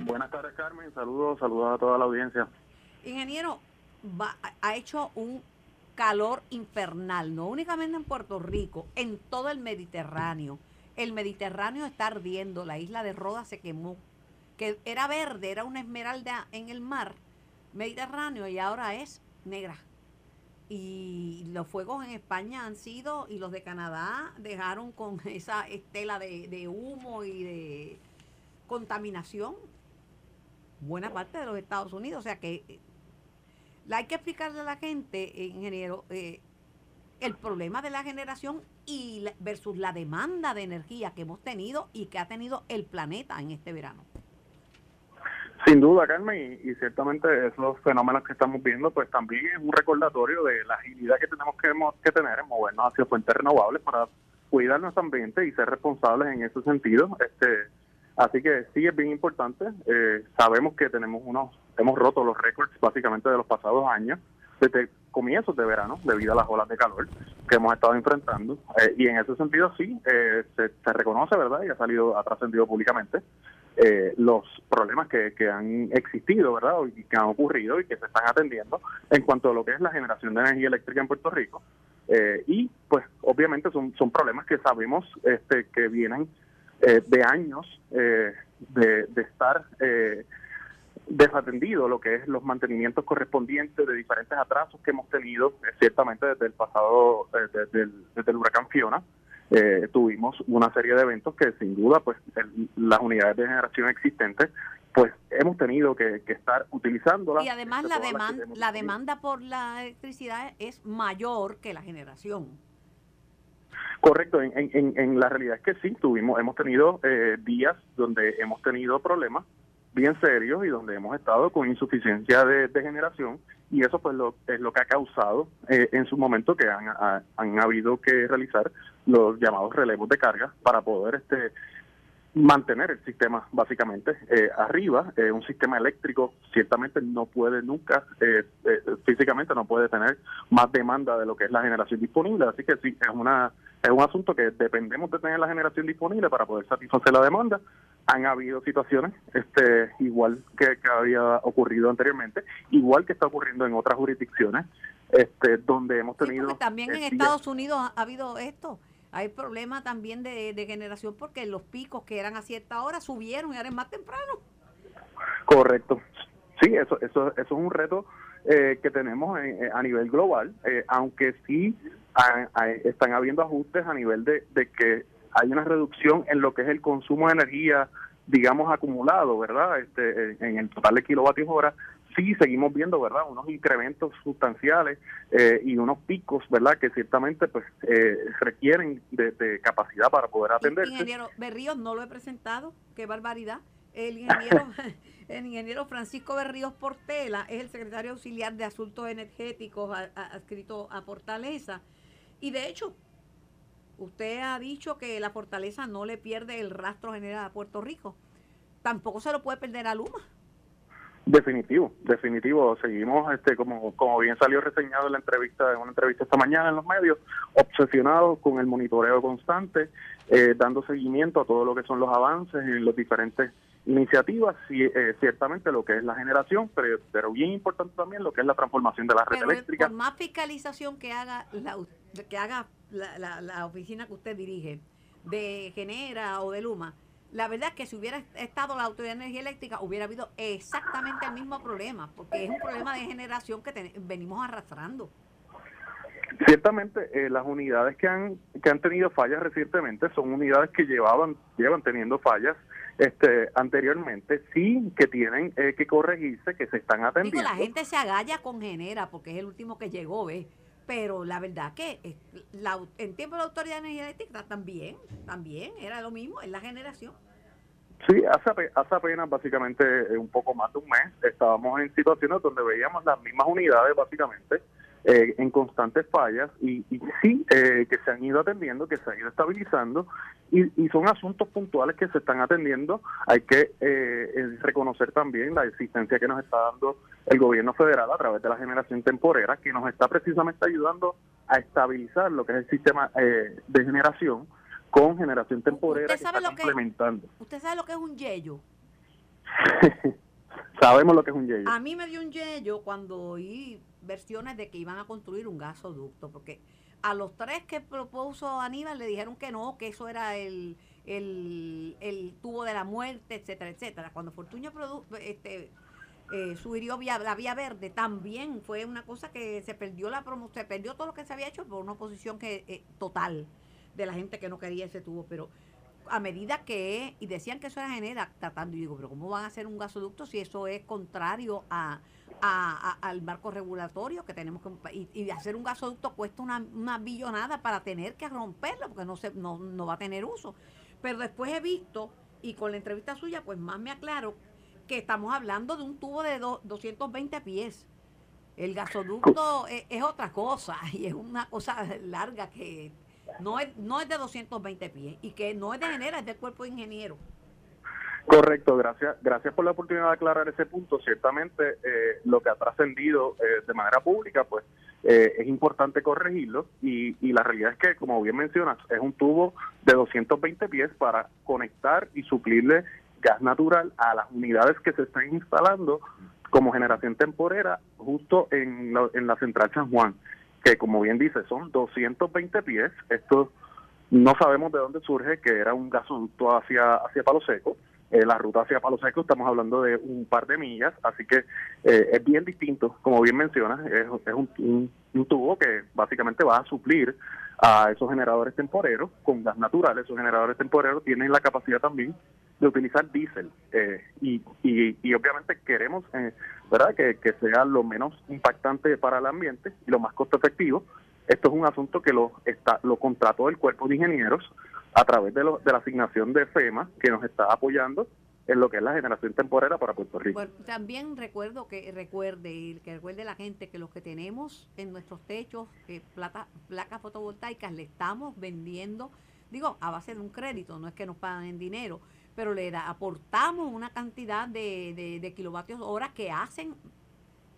Speaker 5: Buenas tardes, Carmen. Saludos, saludos a toda la audiencia.
Speaker 2: Ingeniero, ha hecho un calor infernal, no únicamente en Puerto Rico, en todo el Mediterráneo. El Mediterráneo está ardiendo, la isla de Roda se quemó, que era verde, era una esmeralda en el mar Mediterráneo y ahora es negra. Y los fuegos en España han sido, y los de Canadá dejaron con esa estela de, de humo y de contaminación buena parte de los Estados Unidos. O sea que eh, hay que explicarle a la gente, ingeniero, eh, el problema de la generación y versus la demanda de energía que hemos tenido y que ha tenido el planeta en este verano.
Speaker 5: Sin duda, Carmen, y, ciertamente esos fenómenos que estamos viendo, pues también es un recordatorio de la agilidad que tenemos que, que tener en movernos hacia fuentes renovables para cuidar nuestro ambiente y ser responsables en ese sentido. Este, Así que sí es bien importante. Eh, sabemos que tenemos unos, hemos roto los récords básicamente de los pasados años, desde comienzos de verano, debido a las olas de calor que hemos estado enfrentando. Eh, y en ese sentido sí, eh, se, reconoce, ¿verdad? Y ha salido, ha trascendido públicamente los problemas que, que han existido, ¿verdad? Y que han ocurrido y que se están atendiendo en cuanto a lo que es la generación de energía eléctrica en Puerto Rico. y pues obviamente son, son problemas que sabemos este, que vienen eh, de años eh, de, estar eh, desatendido lo que es los mantenimientos correspondientes de diferentes atrasos que hemos tenido ciertamente desde el pasado desde, el, huracán Fiona tuvimos una serie de eventos que sin duda pues las unidades de generación existentes pues hemos tenido que, estar utilizando
Speaker 2: y además la demanda la demanda por la electricidad es mayor que la generación
Speaker 5: Correcto, en, en, en, la realidad es que sí, tuvimos, hemos tenido eh, días donde hemos tenido problemas bien serios y donde hemos estado con insuficiencia de, generación y eso pues lo, es lo que ha causado eh, en su momento que han, han habido que realizar los llamados relevos de carga para poder este mantener el sistema básicamente eh, arriba. Eh, un sistema eléctrico ciertamente no puede nunca, eh, físicamente no puede tener más demanda de lo que es la generación disponible. Así que sí, es, una, es un asunto que dependemos de tener la generación disponible para poder satisfacer la demanda. Han habido situaciones este, igual que, que había ocurrido anteriormente, igual que está ocurriendo en otras jurisdicciones, este, donde hemos tenido...
Speaker 2: también en Estados Unidos ha habido esto hay problema también de, generación porque los picos que eran a cierta hora subieron y ahora es más temprano.
Speaker 5: Correcto. Sí, eso, eso, eso es un reto eh, que tenemos a nivel global, eh, aunque sí están habiendo ajustes a nivel de, que hay una reducción en lo que es el consumo de energía, digamos, acumulado, ¿verdad? Este, en el total de kilovatios hora, sí seguimos viendo, ¿verdad? Unos incrementos sustanciales eh, y unos picos, ¿verdad? Que ciertamente pues eh, requieren de, capacidad para poder atender.
Speaker 2: Ingeniero Berríos, no lo he presentado, qué barbaridad. El ingeniero, el ingeniero Francisco Berríos Portela es el secretario auxiliar de Asuntos Energéticos adscrito a Fortaleza. Y de hecho, usted ha dicho que la Fortaleza no le pierde el rastro general a Puerto Rico. Tampoco se lo puede perder a Luma.
Speaker 5: Definitivo, definitivo. Seguimos, este, como, como bien salió reseñado en la entrevista, en una entrevista esta mañana en los medios, obsesionados con el monitoreo constante, eh, dando seguimiento a todo lo que son los avances en las diferentes iniciativas, y, eh, ciertamente lo que es la generación, pero, pero bien importante también lo que es la transformación de la red eléctrica.
Speaker 2: Por más fiscalización que haga la, que haga la, la oficina que usted dirige, de Genera o de Luma, la verdad es que si hubiera estado la Autoridad de Energía Eléctrica, hubiera habido exactamente el mismo problema, porque es un problema de generación que venimos arrastrando.
Speaker 5: Ciertamente, eh, las unidades que han que han tenido fallas recientemente son unidades que llevaban llevan teniendo fallas este anteriormente, sí que tienen eh, que corregirse, que se están atendiendo.
Speaker 2: la gente se agalla con Genera porque es el último que llegó, ¿ves? Pero la verdad que la, en tiempo de la Autoridad de Energía también, también era lo mismo, en la generación.
Speaker 5: Sí, hace, hace apenas básicamente eh, un poco más de un mes estábamos en situaciones donde veíamos las mismas unidades básicamente eh, en constantes fallas y, sí eh, que se han ido atendiendo, que se han ido estabilizando y, son asuntos puntuales que se están atendiendo. Hay que eh, reconocer también la existencia que nos está dando el gobierno federal a través de la generación temporera, que nos está precisamente ayudando a estabilizar lo que es el sistema de generación con generación temporera
Speaker 2: que está implementando. ¿Usted sabe lo que es un yello?
Speaker 5: Sabemos lo que es un yello.
Speaker 2: A mí me dio un yello cuando oí versiones de que iban a construir un gasoducto, porque a los tres que propuso Aníbal le dijeron que no, que eso era el, el, tubo de la muerte, etcétera, etcétera. Cuando Fortunio este, eh, sugirió la vía verde, también fue una cosa que se perdió la se perdió todo lo que se había hecho por una oposición que eh, total de la gente que no quería ese tubo, pero a medida que, y decían que eso era genera, tratando, y digo, pero ¿cómo van a hacer un gasoducto si eso es contrario a, al marco regulatorio que tenemos que, y, hacer un gasoducto cuesta una, una, billonada para tener que romperlo, porque no, se, no, no va a tener uso. Pero después he visto, y con la entrevista suya, pues más me aclaro, que estamos hablando de un tubo de 220 pies. El gasoducto es, es, otra cosa y es una cosa larga que no es, no es de 220 pies y que no es de genera, es del cuerpo de ingeniero.
Speaker 5: Correcto, gracias, gracias por la oportunidad de aclarar ese punto. Ciertamente eh, lo que ha trascendido eh, de manera pública, pues eh, es importante corregirlo y, y la realidad es que, como bien mencionas, es un tubo de 220 pies para conectar y suplirle gas natural a las unidades que se están instalando como generación temporera justo en en la central San Juan que como bien dice, son 220 pies. Esto no sabemos de dónde surge, que era un gasoducto hacia, hacia Palo Seco. Eh, la ruta hacia Palo Seco estamos hablando de un par de millas, así que eh, es bien distinto, como bien mencionas, es, un, tubo que básicamente va a suplir a esos generadores temporeros con gas natural. Esos generadores temporeros tienen la capacidad también de utilizar diésel eh, y, y, obviamente queremos eh, verdad que, sea lo menos impactante para el ambiente y lo más costo efectivo esto es un asunto que lo está lo contrató el cuerpo de ingenieros a través de, de la asignación de FEMA que nos está apoyando en lo que es la generación temporera para Puerto Rico.
Speaker 2: también recuerdo que recuerde que recuerde la gente que los que tenemos en nuestros techos eh, placas fotovoltaicas le estamos vendiendo, digo, a base de un crédito, no es que nos pagan en dinero, pero le aportamos una cantidad de, de, kilovatios hora que hacen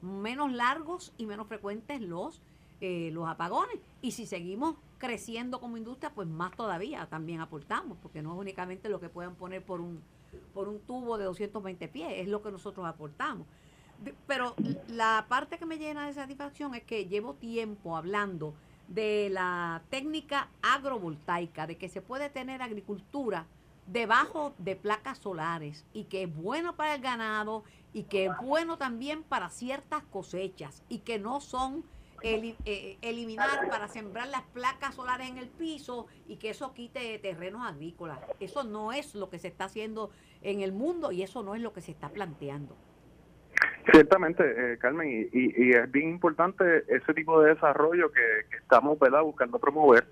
Speaker 2: menos largos y menos frecuentes los, eh, los apagones. Y si seguimos creciendo como industria, pues más todavía también aportamos, porque no es únicamente lo que puedan poner por un, por un tubo de 220 pies, es lo que nosotros aportamos. Pero la parte que me llena de satisfacción es que llevo tiempo hablando de la técnica agrovoltaica, de que se puede tener agricultura debajo de placas solares y que es bueno para el ganado y que es bueno también para ciertas cosechas y que no son eh, eliminar para sembrar las placas solares en el piso y que eso quite terrenos agrícolas. Eso no es lo que se está haciendo en el mundo y eso no es lo que se está planteando.
Speaker 5: Ciertamente, eh, Carmen, y, es bien importante ese tipo de desarrollo que, estamos buscando promover.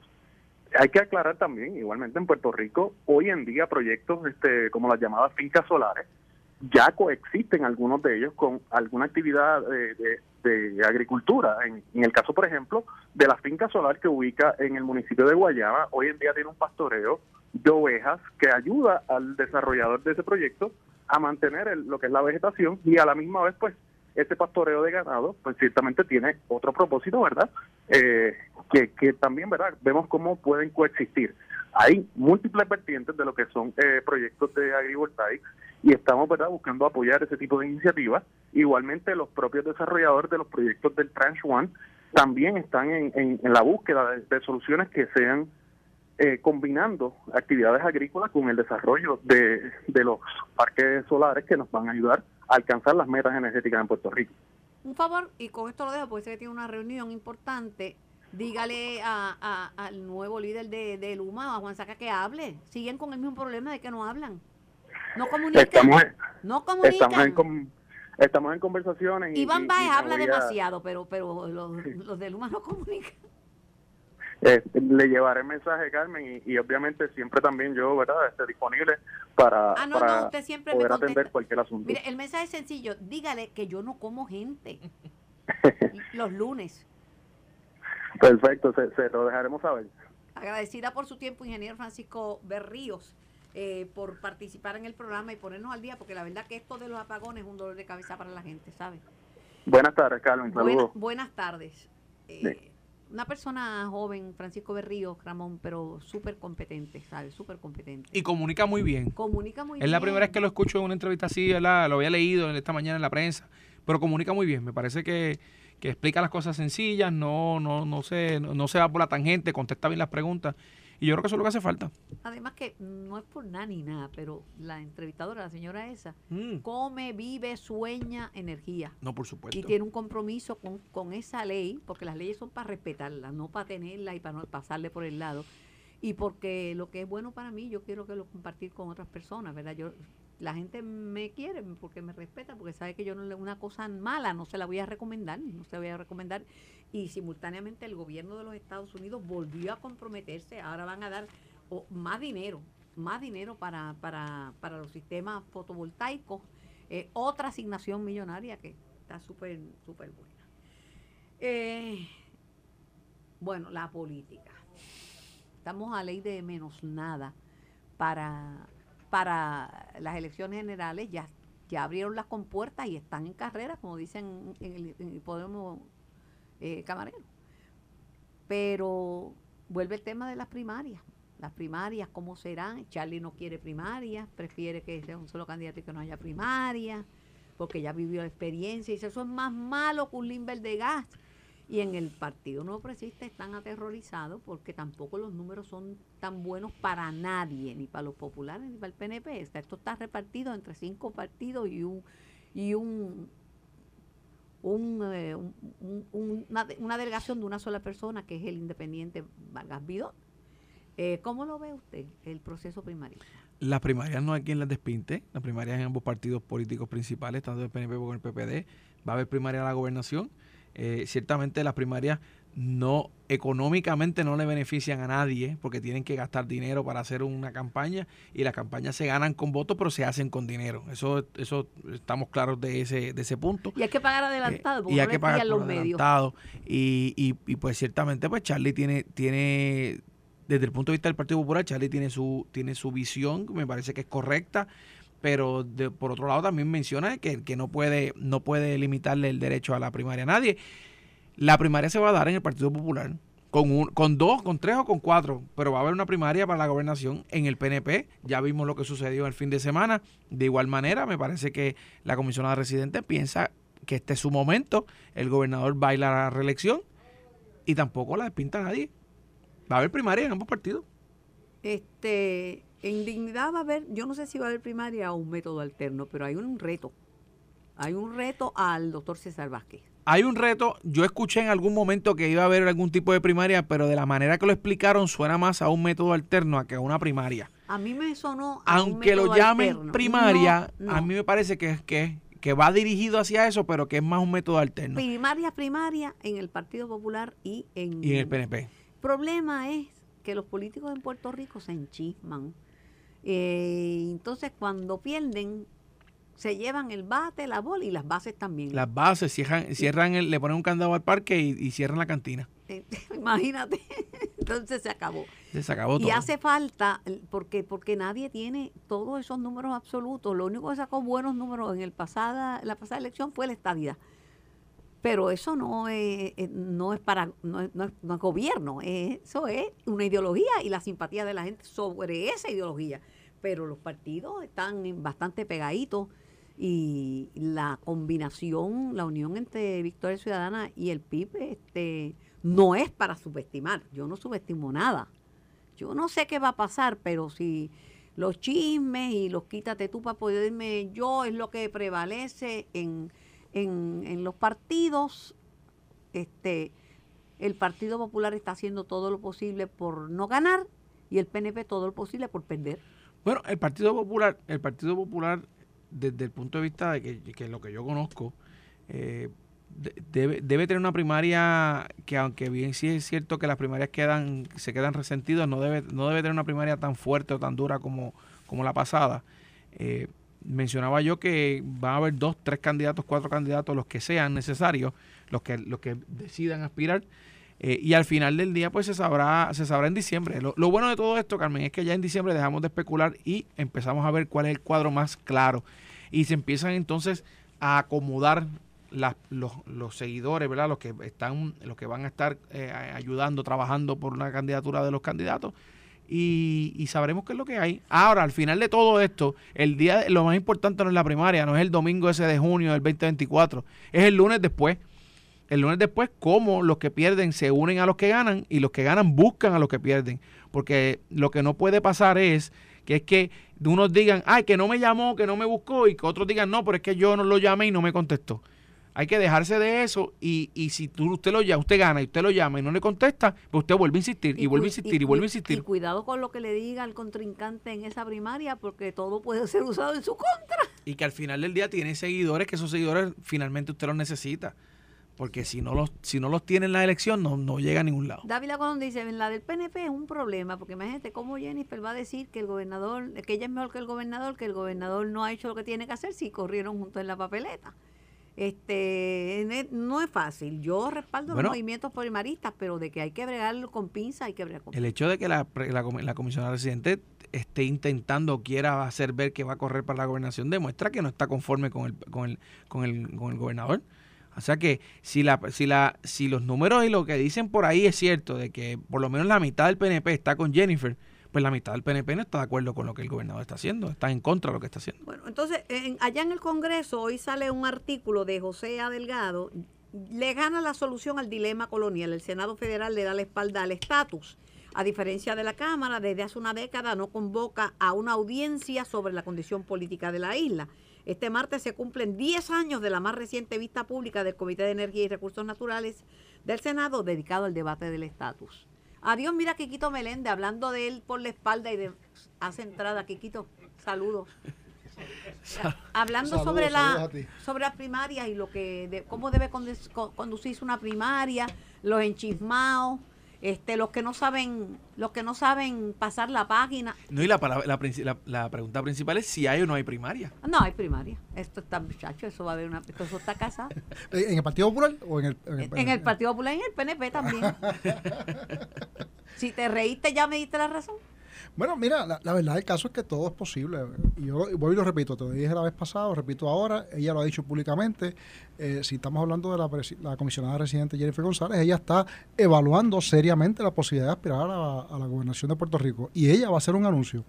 Speaker 5: Hay que aclarar también, igualmente en Puerto Rico, hoy en día proyectos este, como las llamadas fincas solares, ya coexisten algunos de ellos con alguna actividad de, agricultura. En, el caso, por ejemplo, de la finca solar que ubica en el municipio de Guayama, hoy en día tiene un pastoreo de ovejas que ayuda al desarrollador de ese proyecto a mantener lo que es la vegetación y a la misma vez pues ese pastoreo de ganado pues ciertamente tiene otro propósito, ¿verdad? Eh, que, que también, ¿verdad? Vemos cómo pueden coexistir. Hay múltiples vertientes de lo que son eh, proyectos de agrivoltaics y estamos, ¿verdad?, buscando apoyar ese tipo de iniciativas. Igualmente los propios desarrolladores de los proyectos del Tranche One también están en, en, la búsqueda de soluciones que sean eh, combinando actividades agrícolas con el desarrollo de, los parques solares que nos van a ayudar a alcanzar las metas energéticas en Puerto Rico.
Speaker 2: Un favor, y con esto lo dejo, porque sé que tiene una reunión importante. Dígale al nuevo líder de, Luma, a Juan Saca, que hable. Siguen con el mismo problema de que no hablan. No comunican.
Speaker 5: Estamos,
Speaker 2: no comunican.
Speaker 5: Estamos en, conversaciones.
Speaker 2: Iván Baez habla demasiado, pero, pero los, los de Luma no comunican.
Speaker 5: Eh, le llevaré el mensaje, Carmen, y, obviamente siempre también yo, ¿verdad?, esté disponible para,
Speaker 2: ah, poder
Speaker 5: atender cualquier asunto.
Speaker 2: Mire, el mensaje es sencillo, dígale que yo no como gente los lunes.
Speaker 5: Perfecto, se, lo dejaremos saber.
Speaker 2: Agradecida por su tiempo, ingeniero Francisco Berríos, eh, por participar en el programa y ponernos al día, porque la verdad que esto de los apagones es un dolor de cabeza para la gente, ¿sabe?
Speaker 5: Buenas tardes, Carmen. Saludos.
Speaker 2: buenas tardes. Eh, una persona joven, Francisco Berrío, Ramón, pero súper competente, ¿sabes? Súper competente.
Speaker 3: Y comunica muy bien.
Speaker 2: Comunica muy
Speaker 3: bien. Es la primera vez que lo escucho en una entrevista así, ¿verdad? Lo había leído esta mañana en la prensa, pero comunica muy bien. Me parece que, explica las cosas sencillas, no, no, no, se, no se va por la tangente, contesta bien las preguntas y yo creo que eso es lo que hace falta.
Speaker 2: Además que no es por nada ni nada, pero la entrevistadora, la señora esa, mm. come, vive, sueña energía.
Speaker 3: No, por supuesto.
Speaker 2: Y tiene un compromiso con, con esa ley, porque las leyes son para respetarla, no para tenerla y para no pasarle por el lado. Y porque lo que es bueno para mí, yo quiero que lo compartir con otras personas, ¿verdad? Yo la gente me quiere porque me respeta, porque sabe que yo no una cosa mala no se la voy a recomendar, no se la voy a recomendar. Y simultáneamente el gobierno de los Estados Unidos volvió a comprometerse, ahora van a dar más dinero, más dinero para, para, para los sistemas fotovoltaicos, eh, otra asignación millonaria que está súper, súper buena. Eh, bueno, la política. Estamos a ley de menos nada para para las elecciones generales ya, ya abrieron las compuertas y están en carrera, como dicen en el, Podemos eh, Camarero. Pero vuelve el tema de las primarias. Las primarias, ¿cómo serán? Charlie no quiere primarias, prefiere que sea un solo candidato y que no haya primarias, porque ya vivió la experiencia y dice, eso es más malo que un Limber de gas y en el Partido Nuevo Progresista están aterrorizados porque tampoco los números son tan buenos para nadie, ni para los populares ni para el PNP. Esto está repartido entre cinco partidos y un y un, eh, una, delegación de una sola persona que es el independiente Vargas Vidot. Eh, ¿Cómo lo ve usted el proceso primario?
Speaker 3: Las primarias no hay quien las despinte, las primarias en ambos partidos políticos principales, tanto el PNP como el PPD. Va a haber primaria a la gobernación eh, ciertamente las primarias no económicamente no le benefician a nadie porque tienen que gastar dinero para hacer una campaña y las campañas se ganan con votos pero se hacen con dinero. Eso eso estamos claros de ese de ese punto.
Speaker 2: Y hay que pagar adelantado
Speaker 3: porque y hay que pagar los adelantado. Y, y, y, pues ciertamente pues Charlie tiene tiene desde el punto de vista del Partido Popular, Charlie tiene su, tiene su visión, me parece que es correcta, pero de, por otro lado también menciona que, que no, puede, no puede limitarle el derecho a la primaria a nadie. La primaria se va a dar en el Partido Popular con, un, con dos, con tres o con cuatro, pero va a haber una primaria para la gobernación en el PNP. Ya vimos lo que sucedió el fin de semana. De igual manera, me parece que la comisionada residente piensa que este es su momento. El gobernador baila la reelección y tampoco la despinta nadie. Va a haber primaria en ambos partidos.
Speaker 2: Este, en dignidad va a haber, yo no sé si va a haber primaria o un método alterno, pero hay un reto. Hay un reto al doctor César Vázquez.
Speaker 3: Hay un reto, yo escuché en algún momento que iba a haber algún tipo de primaria, pero de la manera que lo explicaron suena más a un método alterno a que a una primaria.
Speaker 2: A mí me sonó.
Speaker 3: Aunque lo llamen primaria, a mí me parece que, que, que va dirigido hacia eso, pero que es más un método alterno.
Speaker 2: Primaria, primaria en el Partido Popular y en,
Speaker 3: y en el PNP.
Speaker 2: El problema es que los políticos en Puerto Rico se enchisman. Eh, entonces, cuando pierden, se llevan el bate, la bola y las bases también.
Speaker 3: Las bases, cierran, cierran le ponen un candado al parque y, cierran la cantina.
Speaker 2: Imagínate, entonces se acabó.
Speaker 3: Se acabó todo.
Speaker 2: Y hace falta, porque, porque nadie tiene todos esos números absolutos. Lo único que sacó buenos números en el pasada, la pasada elección fue la estadía. Pero eso no es, eh, no es para no es, no es, gobierno, eso es una ideología y la simpatía de la gente sobre esa ideología. Pero los partidos están bastante pegaditos y la combinación, la unión entre Victoria Ciudadana y el PIB este, no es para subestimar. Yo no subestimo nada. Yo no sé qué va a pasar, pero si los chismes y los quítate tú para poderme yo es lo que prevalece en, en, los partidos, este, el Partido Popular está haciendo todo lo posible por no ganar y el PNP todo lo posible por perder.
Speaker 3: Bueno, el Partido Popular, el Partido Popular desde el punto de vista de que, lo que yo conozco, eh, debe, debe tener una primaria que aunque bien sí es cierto que las primarias quedan se quedan resentidas, no debe, no debe tener una primaria tan fuerte o tan dura como, como la pasada. Eh, mencionaba yo que van a haber dos, tres candidatos, cuatro candidatos, los que sean necesarios, los que, los que decidan aspirar. Eh, y al final del día, pues se sabrá, se sabrá en diciembre. Lo, bueno de todo esto, Carmen, es que ya en diciembre dejamos de especular y empezamos a ver cuál es el cuadro más claro. Y se empiezan entonces a acomodar los, los, seguidores, ¿verdad? Los que están, los que van a estar eh, ayudando, trabajando por una candidatura de los candidatos. Y, y, sabremos qué es lo que hay. Ahora, al final de todo esto, el día, lo más importante no es la primaria, no es el domingo ese de junio del 2024, es el lunes después el lunes después cómo los que pierden se unen a los que ganan y los que ganan buscan a los que pierden. Porque lo que no puede pasar es que es que unos digan, ay, que no me llamó, que no me buscó, y que otros digan, no, pero es que yo no lo llamé y no me contestó. Hay que dejarse de eso y, y si tú, usted lo llama, usted gana y usted lo llama y no le contesta, pues usted vuelve a insistir y, vuelve a insistir y, vuelve a insistir. Y
Speaker 2: cuidado con lo que le diga al contrincante en esa primaria porque todo puede ser usado en su contra.
Speaker 3: Y que al final del día tiene seguidores, que esos seguidores finalmente usted los necesita porque si no los si no los tiene en la elección no, no llega a ningún lado.
Speaker 2: David Colón dice, en la del PNP es un problema, porque imagínate cómo Jennifer va a decir que el gobernador, que ella es mejor que el gobernador, que el gobernador no ha hecho lo que tiene que hacer si corrieron juntos en la papeleta. Este no es fácil. Yo respaldo los movimientos primaristas, pero de que hay que bregar con pinza, hay que bregar con
Speaker 3: El hecho de que la, la, la comisionada residente esté intentando o quiera hacer ver que va a correr para la gobernación demuestra que no está conforme con el, con el, con el, con el gobernador. O sea que si la, si la, si los números y lo que dicen por ahí es cierto, de que por lo menos la mitad del PNP está con Jennifer, pues la mitad del PNP no está de acuerdo con lo que el gobernador está haciendo, está en contra de lo que está haciendo.
Speaker 2: Bueno, entonces, allá en el Congreso hoy sale un artículo de José A. Delgado, le gana la solución al dilema colonial. El Senado Federal le da la espalda al estatus. A diferencia de la Cámara, desde hace una década no convoca a una audiencia sobre la condición política de la isla. Este martes se cumplen 10 años de la más reciente vista pública del Comité de Energía y Recursos Naturales del Senado dedicado al debate del estatus. Adiós, mira Quiquito Meléndez hablando de él por la espalda y de hace entrada. Quiquito, saludos. hablando sobre la sobre las primarias y lo que de, cómo debe conducirse una primaria, los enchismados, este los que no saben los que no saben pasar la página.
Speaker 3: No y la, la, la, pregunta principal es si hay o no hay primaria.
Speaker 2: No hay primaria. Esto está muchacho eso va a haber una esto está casado.
Speaker 6: En el Partido Popular o en el
Speaker 2: en el, Partido Popular y en el PNP también. Si te reíste, ya me diste la razón.
Speaker 6: Bueno, mira, la, verdad del caso es que todo es posible. Y yo voy y lo repito, te lo dije la vez pasada, lo repito ahora, ella lo ha dicho públicamente. Eh, si estamos hablando de la, comisionada residente Jennifer González, ella está evaluando seriamente la posibilidad de aspirar a, la gobernación de Puerto Rico. Y ella va a hacer un anuncio.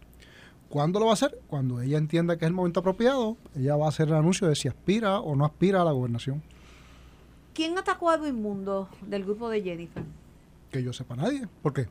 Speaker 6: ¿Cuándo lo va a hacer? Cuando ella entienda que es el momento apropiado, ella va a hacer el anuncio de si aspira o no aspira a la gobernación.
Speaker 2: ¿Quién atacó a Edwin Mundo del grupo de Jennifer?
Speaker 6: Que yo sepa nadie. ¿Por qué?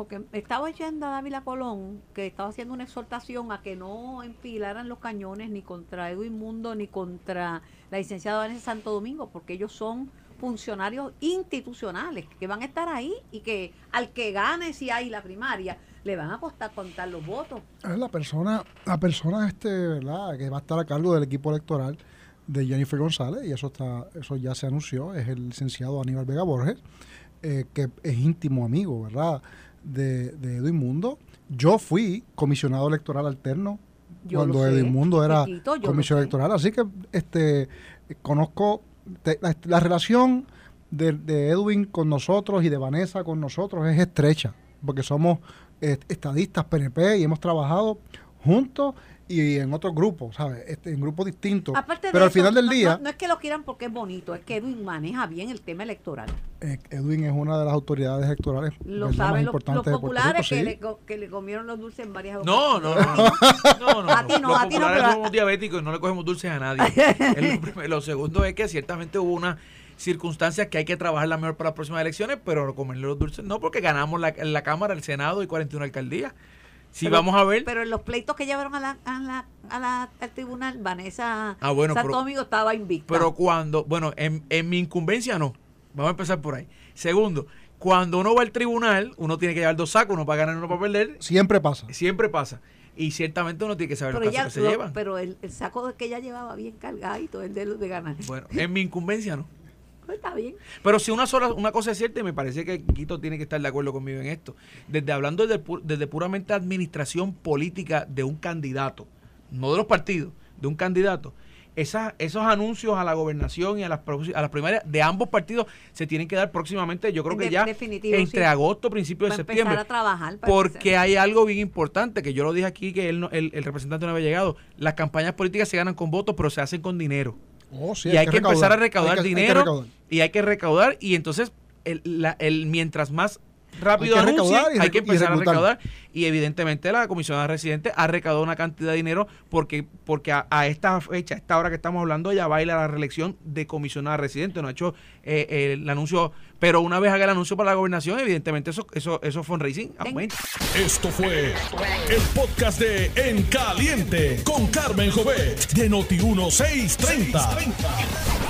Speaker 2: Porque estaba oyendo a Dávila Colón que estaba haciendo una exhortación a que no empilaran los cañones ni contra Edwin Mundo ni contra la licenciada Vanessa Santo Domingo, porque ellos son funcionarios institucionales que van a estar ahí y que al que gane si hay la primaria le van a costar contar los votos.
Speaker 6: La persona, la persona este, ¿verdad? que va a estar a cargo del equipo electoral de Jennifer González y eso está, eso ya se anunció, es el licenciado Aníbal Vega Borges, eh, que es íntimo amigo, ¿verdad? De, de Edwin Mundo. Yo fui comisionado electoral alterno cuando Edwin Mundo era comisionado electoral. Así que este conozco la, relación de, Edwin con nosotros y de Vanessa con nosotros es estrecha, porque somos estadistas PNP y hemos trabajado juntos y en otros grupos, ¿sabes? Este, en grupos distintos. Pero al final del día...
Speaker 2: No, es que lo quieran porque es bonito, es que Edwin maneja bien el tema electoral.
Speaker 6: Eh, Edwin es una de las autoridades electorales
Speaker 2: lo saben los, populares que, le, que, le, comieron los dulces en varias
Speaker 3: ocasiones. No, no, no. no, A ti no, a ti no. Pero... somos diabéticos y no le cogemos dulces a nadie. lo segundo es que ciertamente hubo una circunstancias que hay que trabajar la mejor para las próximas elecciones, pero comerle los dulces no, porque ganamos la, la Cámara, el Senado y 41 alcaldías. Si vamos a ver.
Speaker 2: Pero en los pleitos que llevaron a la, a la, a la al tribunal, Vanessa ah, bueno, Santo estaba invicta.
Speaker 3: Pero cuando, bueno, en, en mi incumbencia no. Vamos a empezar por ahí. Segundo, cuando uno va al tribunal, uno tiene que llevar dos sacos, uno para ganar y uno para perder.
Speaker 6: Siempre pasa.
Speaker 3: Siempre pasa. Y ciertamente uno tiene que saber los casos que se llevan.
Speaker 2: Pero el, el, saco que ella llevaba bien cargadito, el de los de ganar.
Speaker 3: Bueno, en mi incumbencia no.
Speaker 2: Pues está bien.
Speaker 3: Pero si una sola, una cosa es cierta, y me parece que Quito tiene que estar de acuerdo conmigo en esto. Desde hablando desde, desde puramente administración política de un candidato, no de los partidos, de un candidato, esas, esos anuncios a la gobernación y a las, a las primarias de ambos partidos se tienen que dar próximamente, yo creo que ya entre agosto agosto, principios de septiembre.
Speaker 2: A trabajar,
Speaker 3: porque hay algo bien importante, que yo lo dije aquí, que el, el representante no había llegado. Las campañas políticas se ganan con votos, pero se hacen con dinero. Oh, y hay, que, empezar a recaudar. dinero y hay que recaudar y entonces el, la, el mientras más rápido hay que, hay que empezar a recaudar y evidentemente la comisionada residente ha recaudado una cantidad de dinero porque porque a, esta fecha, a esta hora que estamos hablando, ya baila la reelección de comisionada residente, no ha hecho eh, el anuncio, pero una vez haga el anuncio para la gobernación, evidentemente eso eso eso fundraising aumenta.
Speaker 1: Esto fue el podcast de En Caliente con Carmen Jovet de Noti 1630.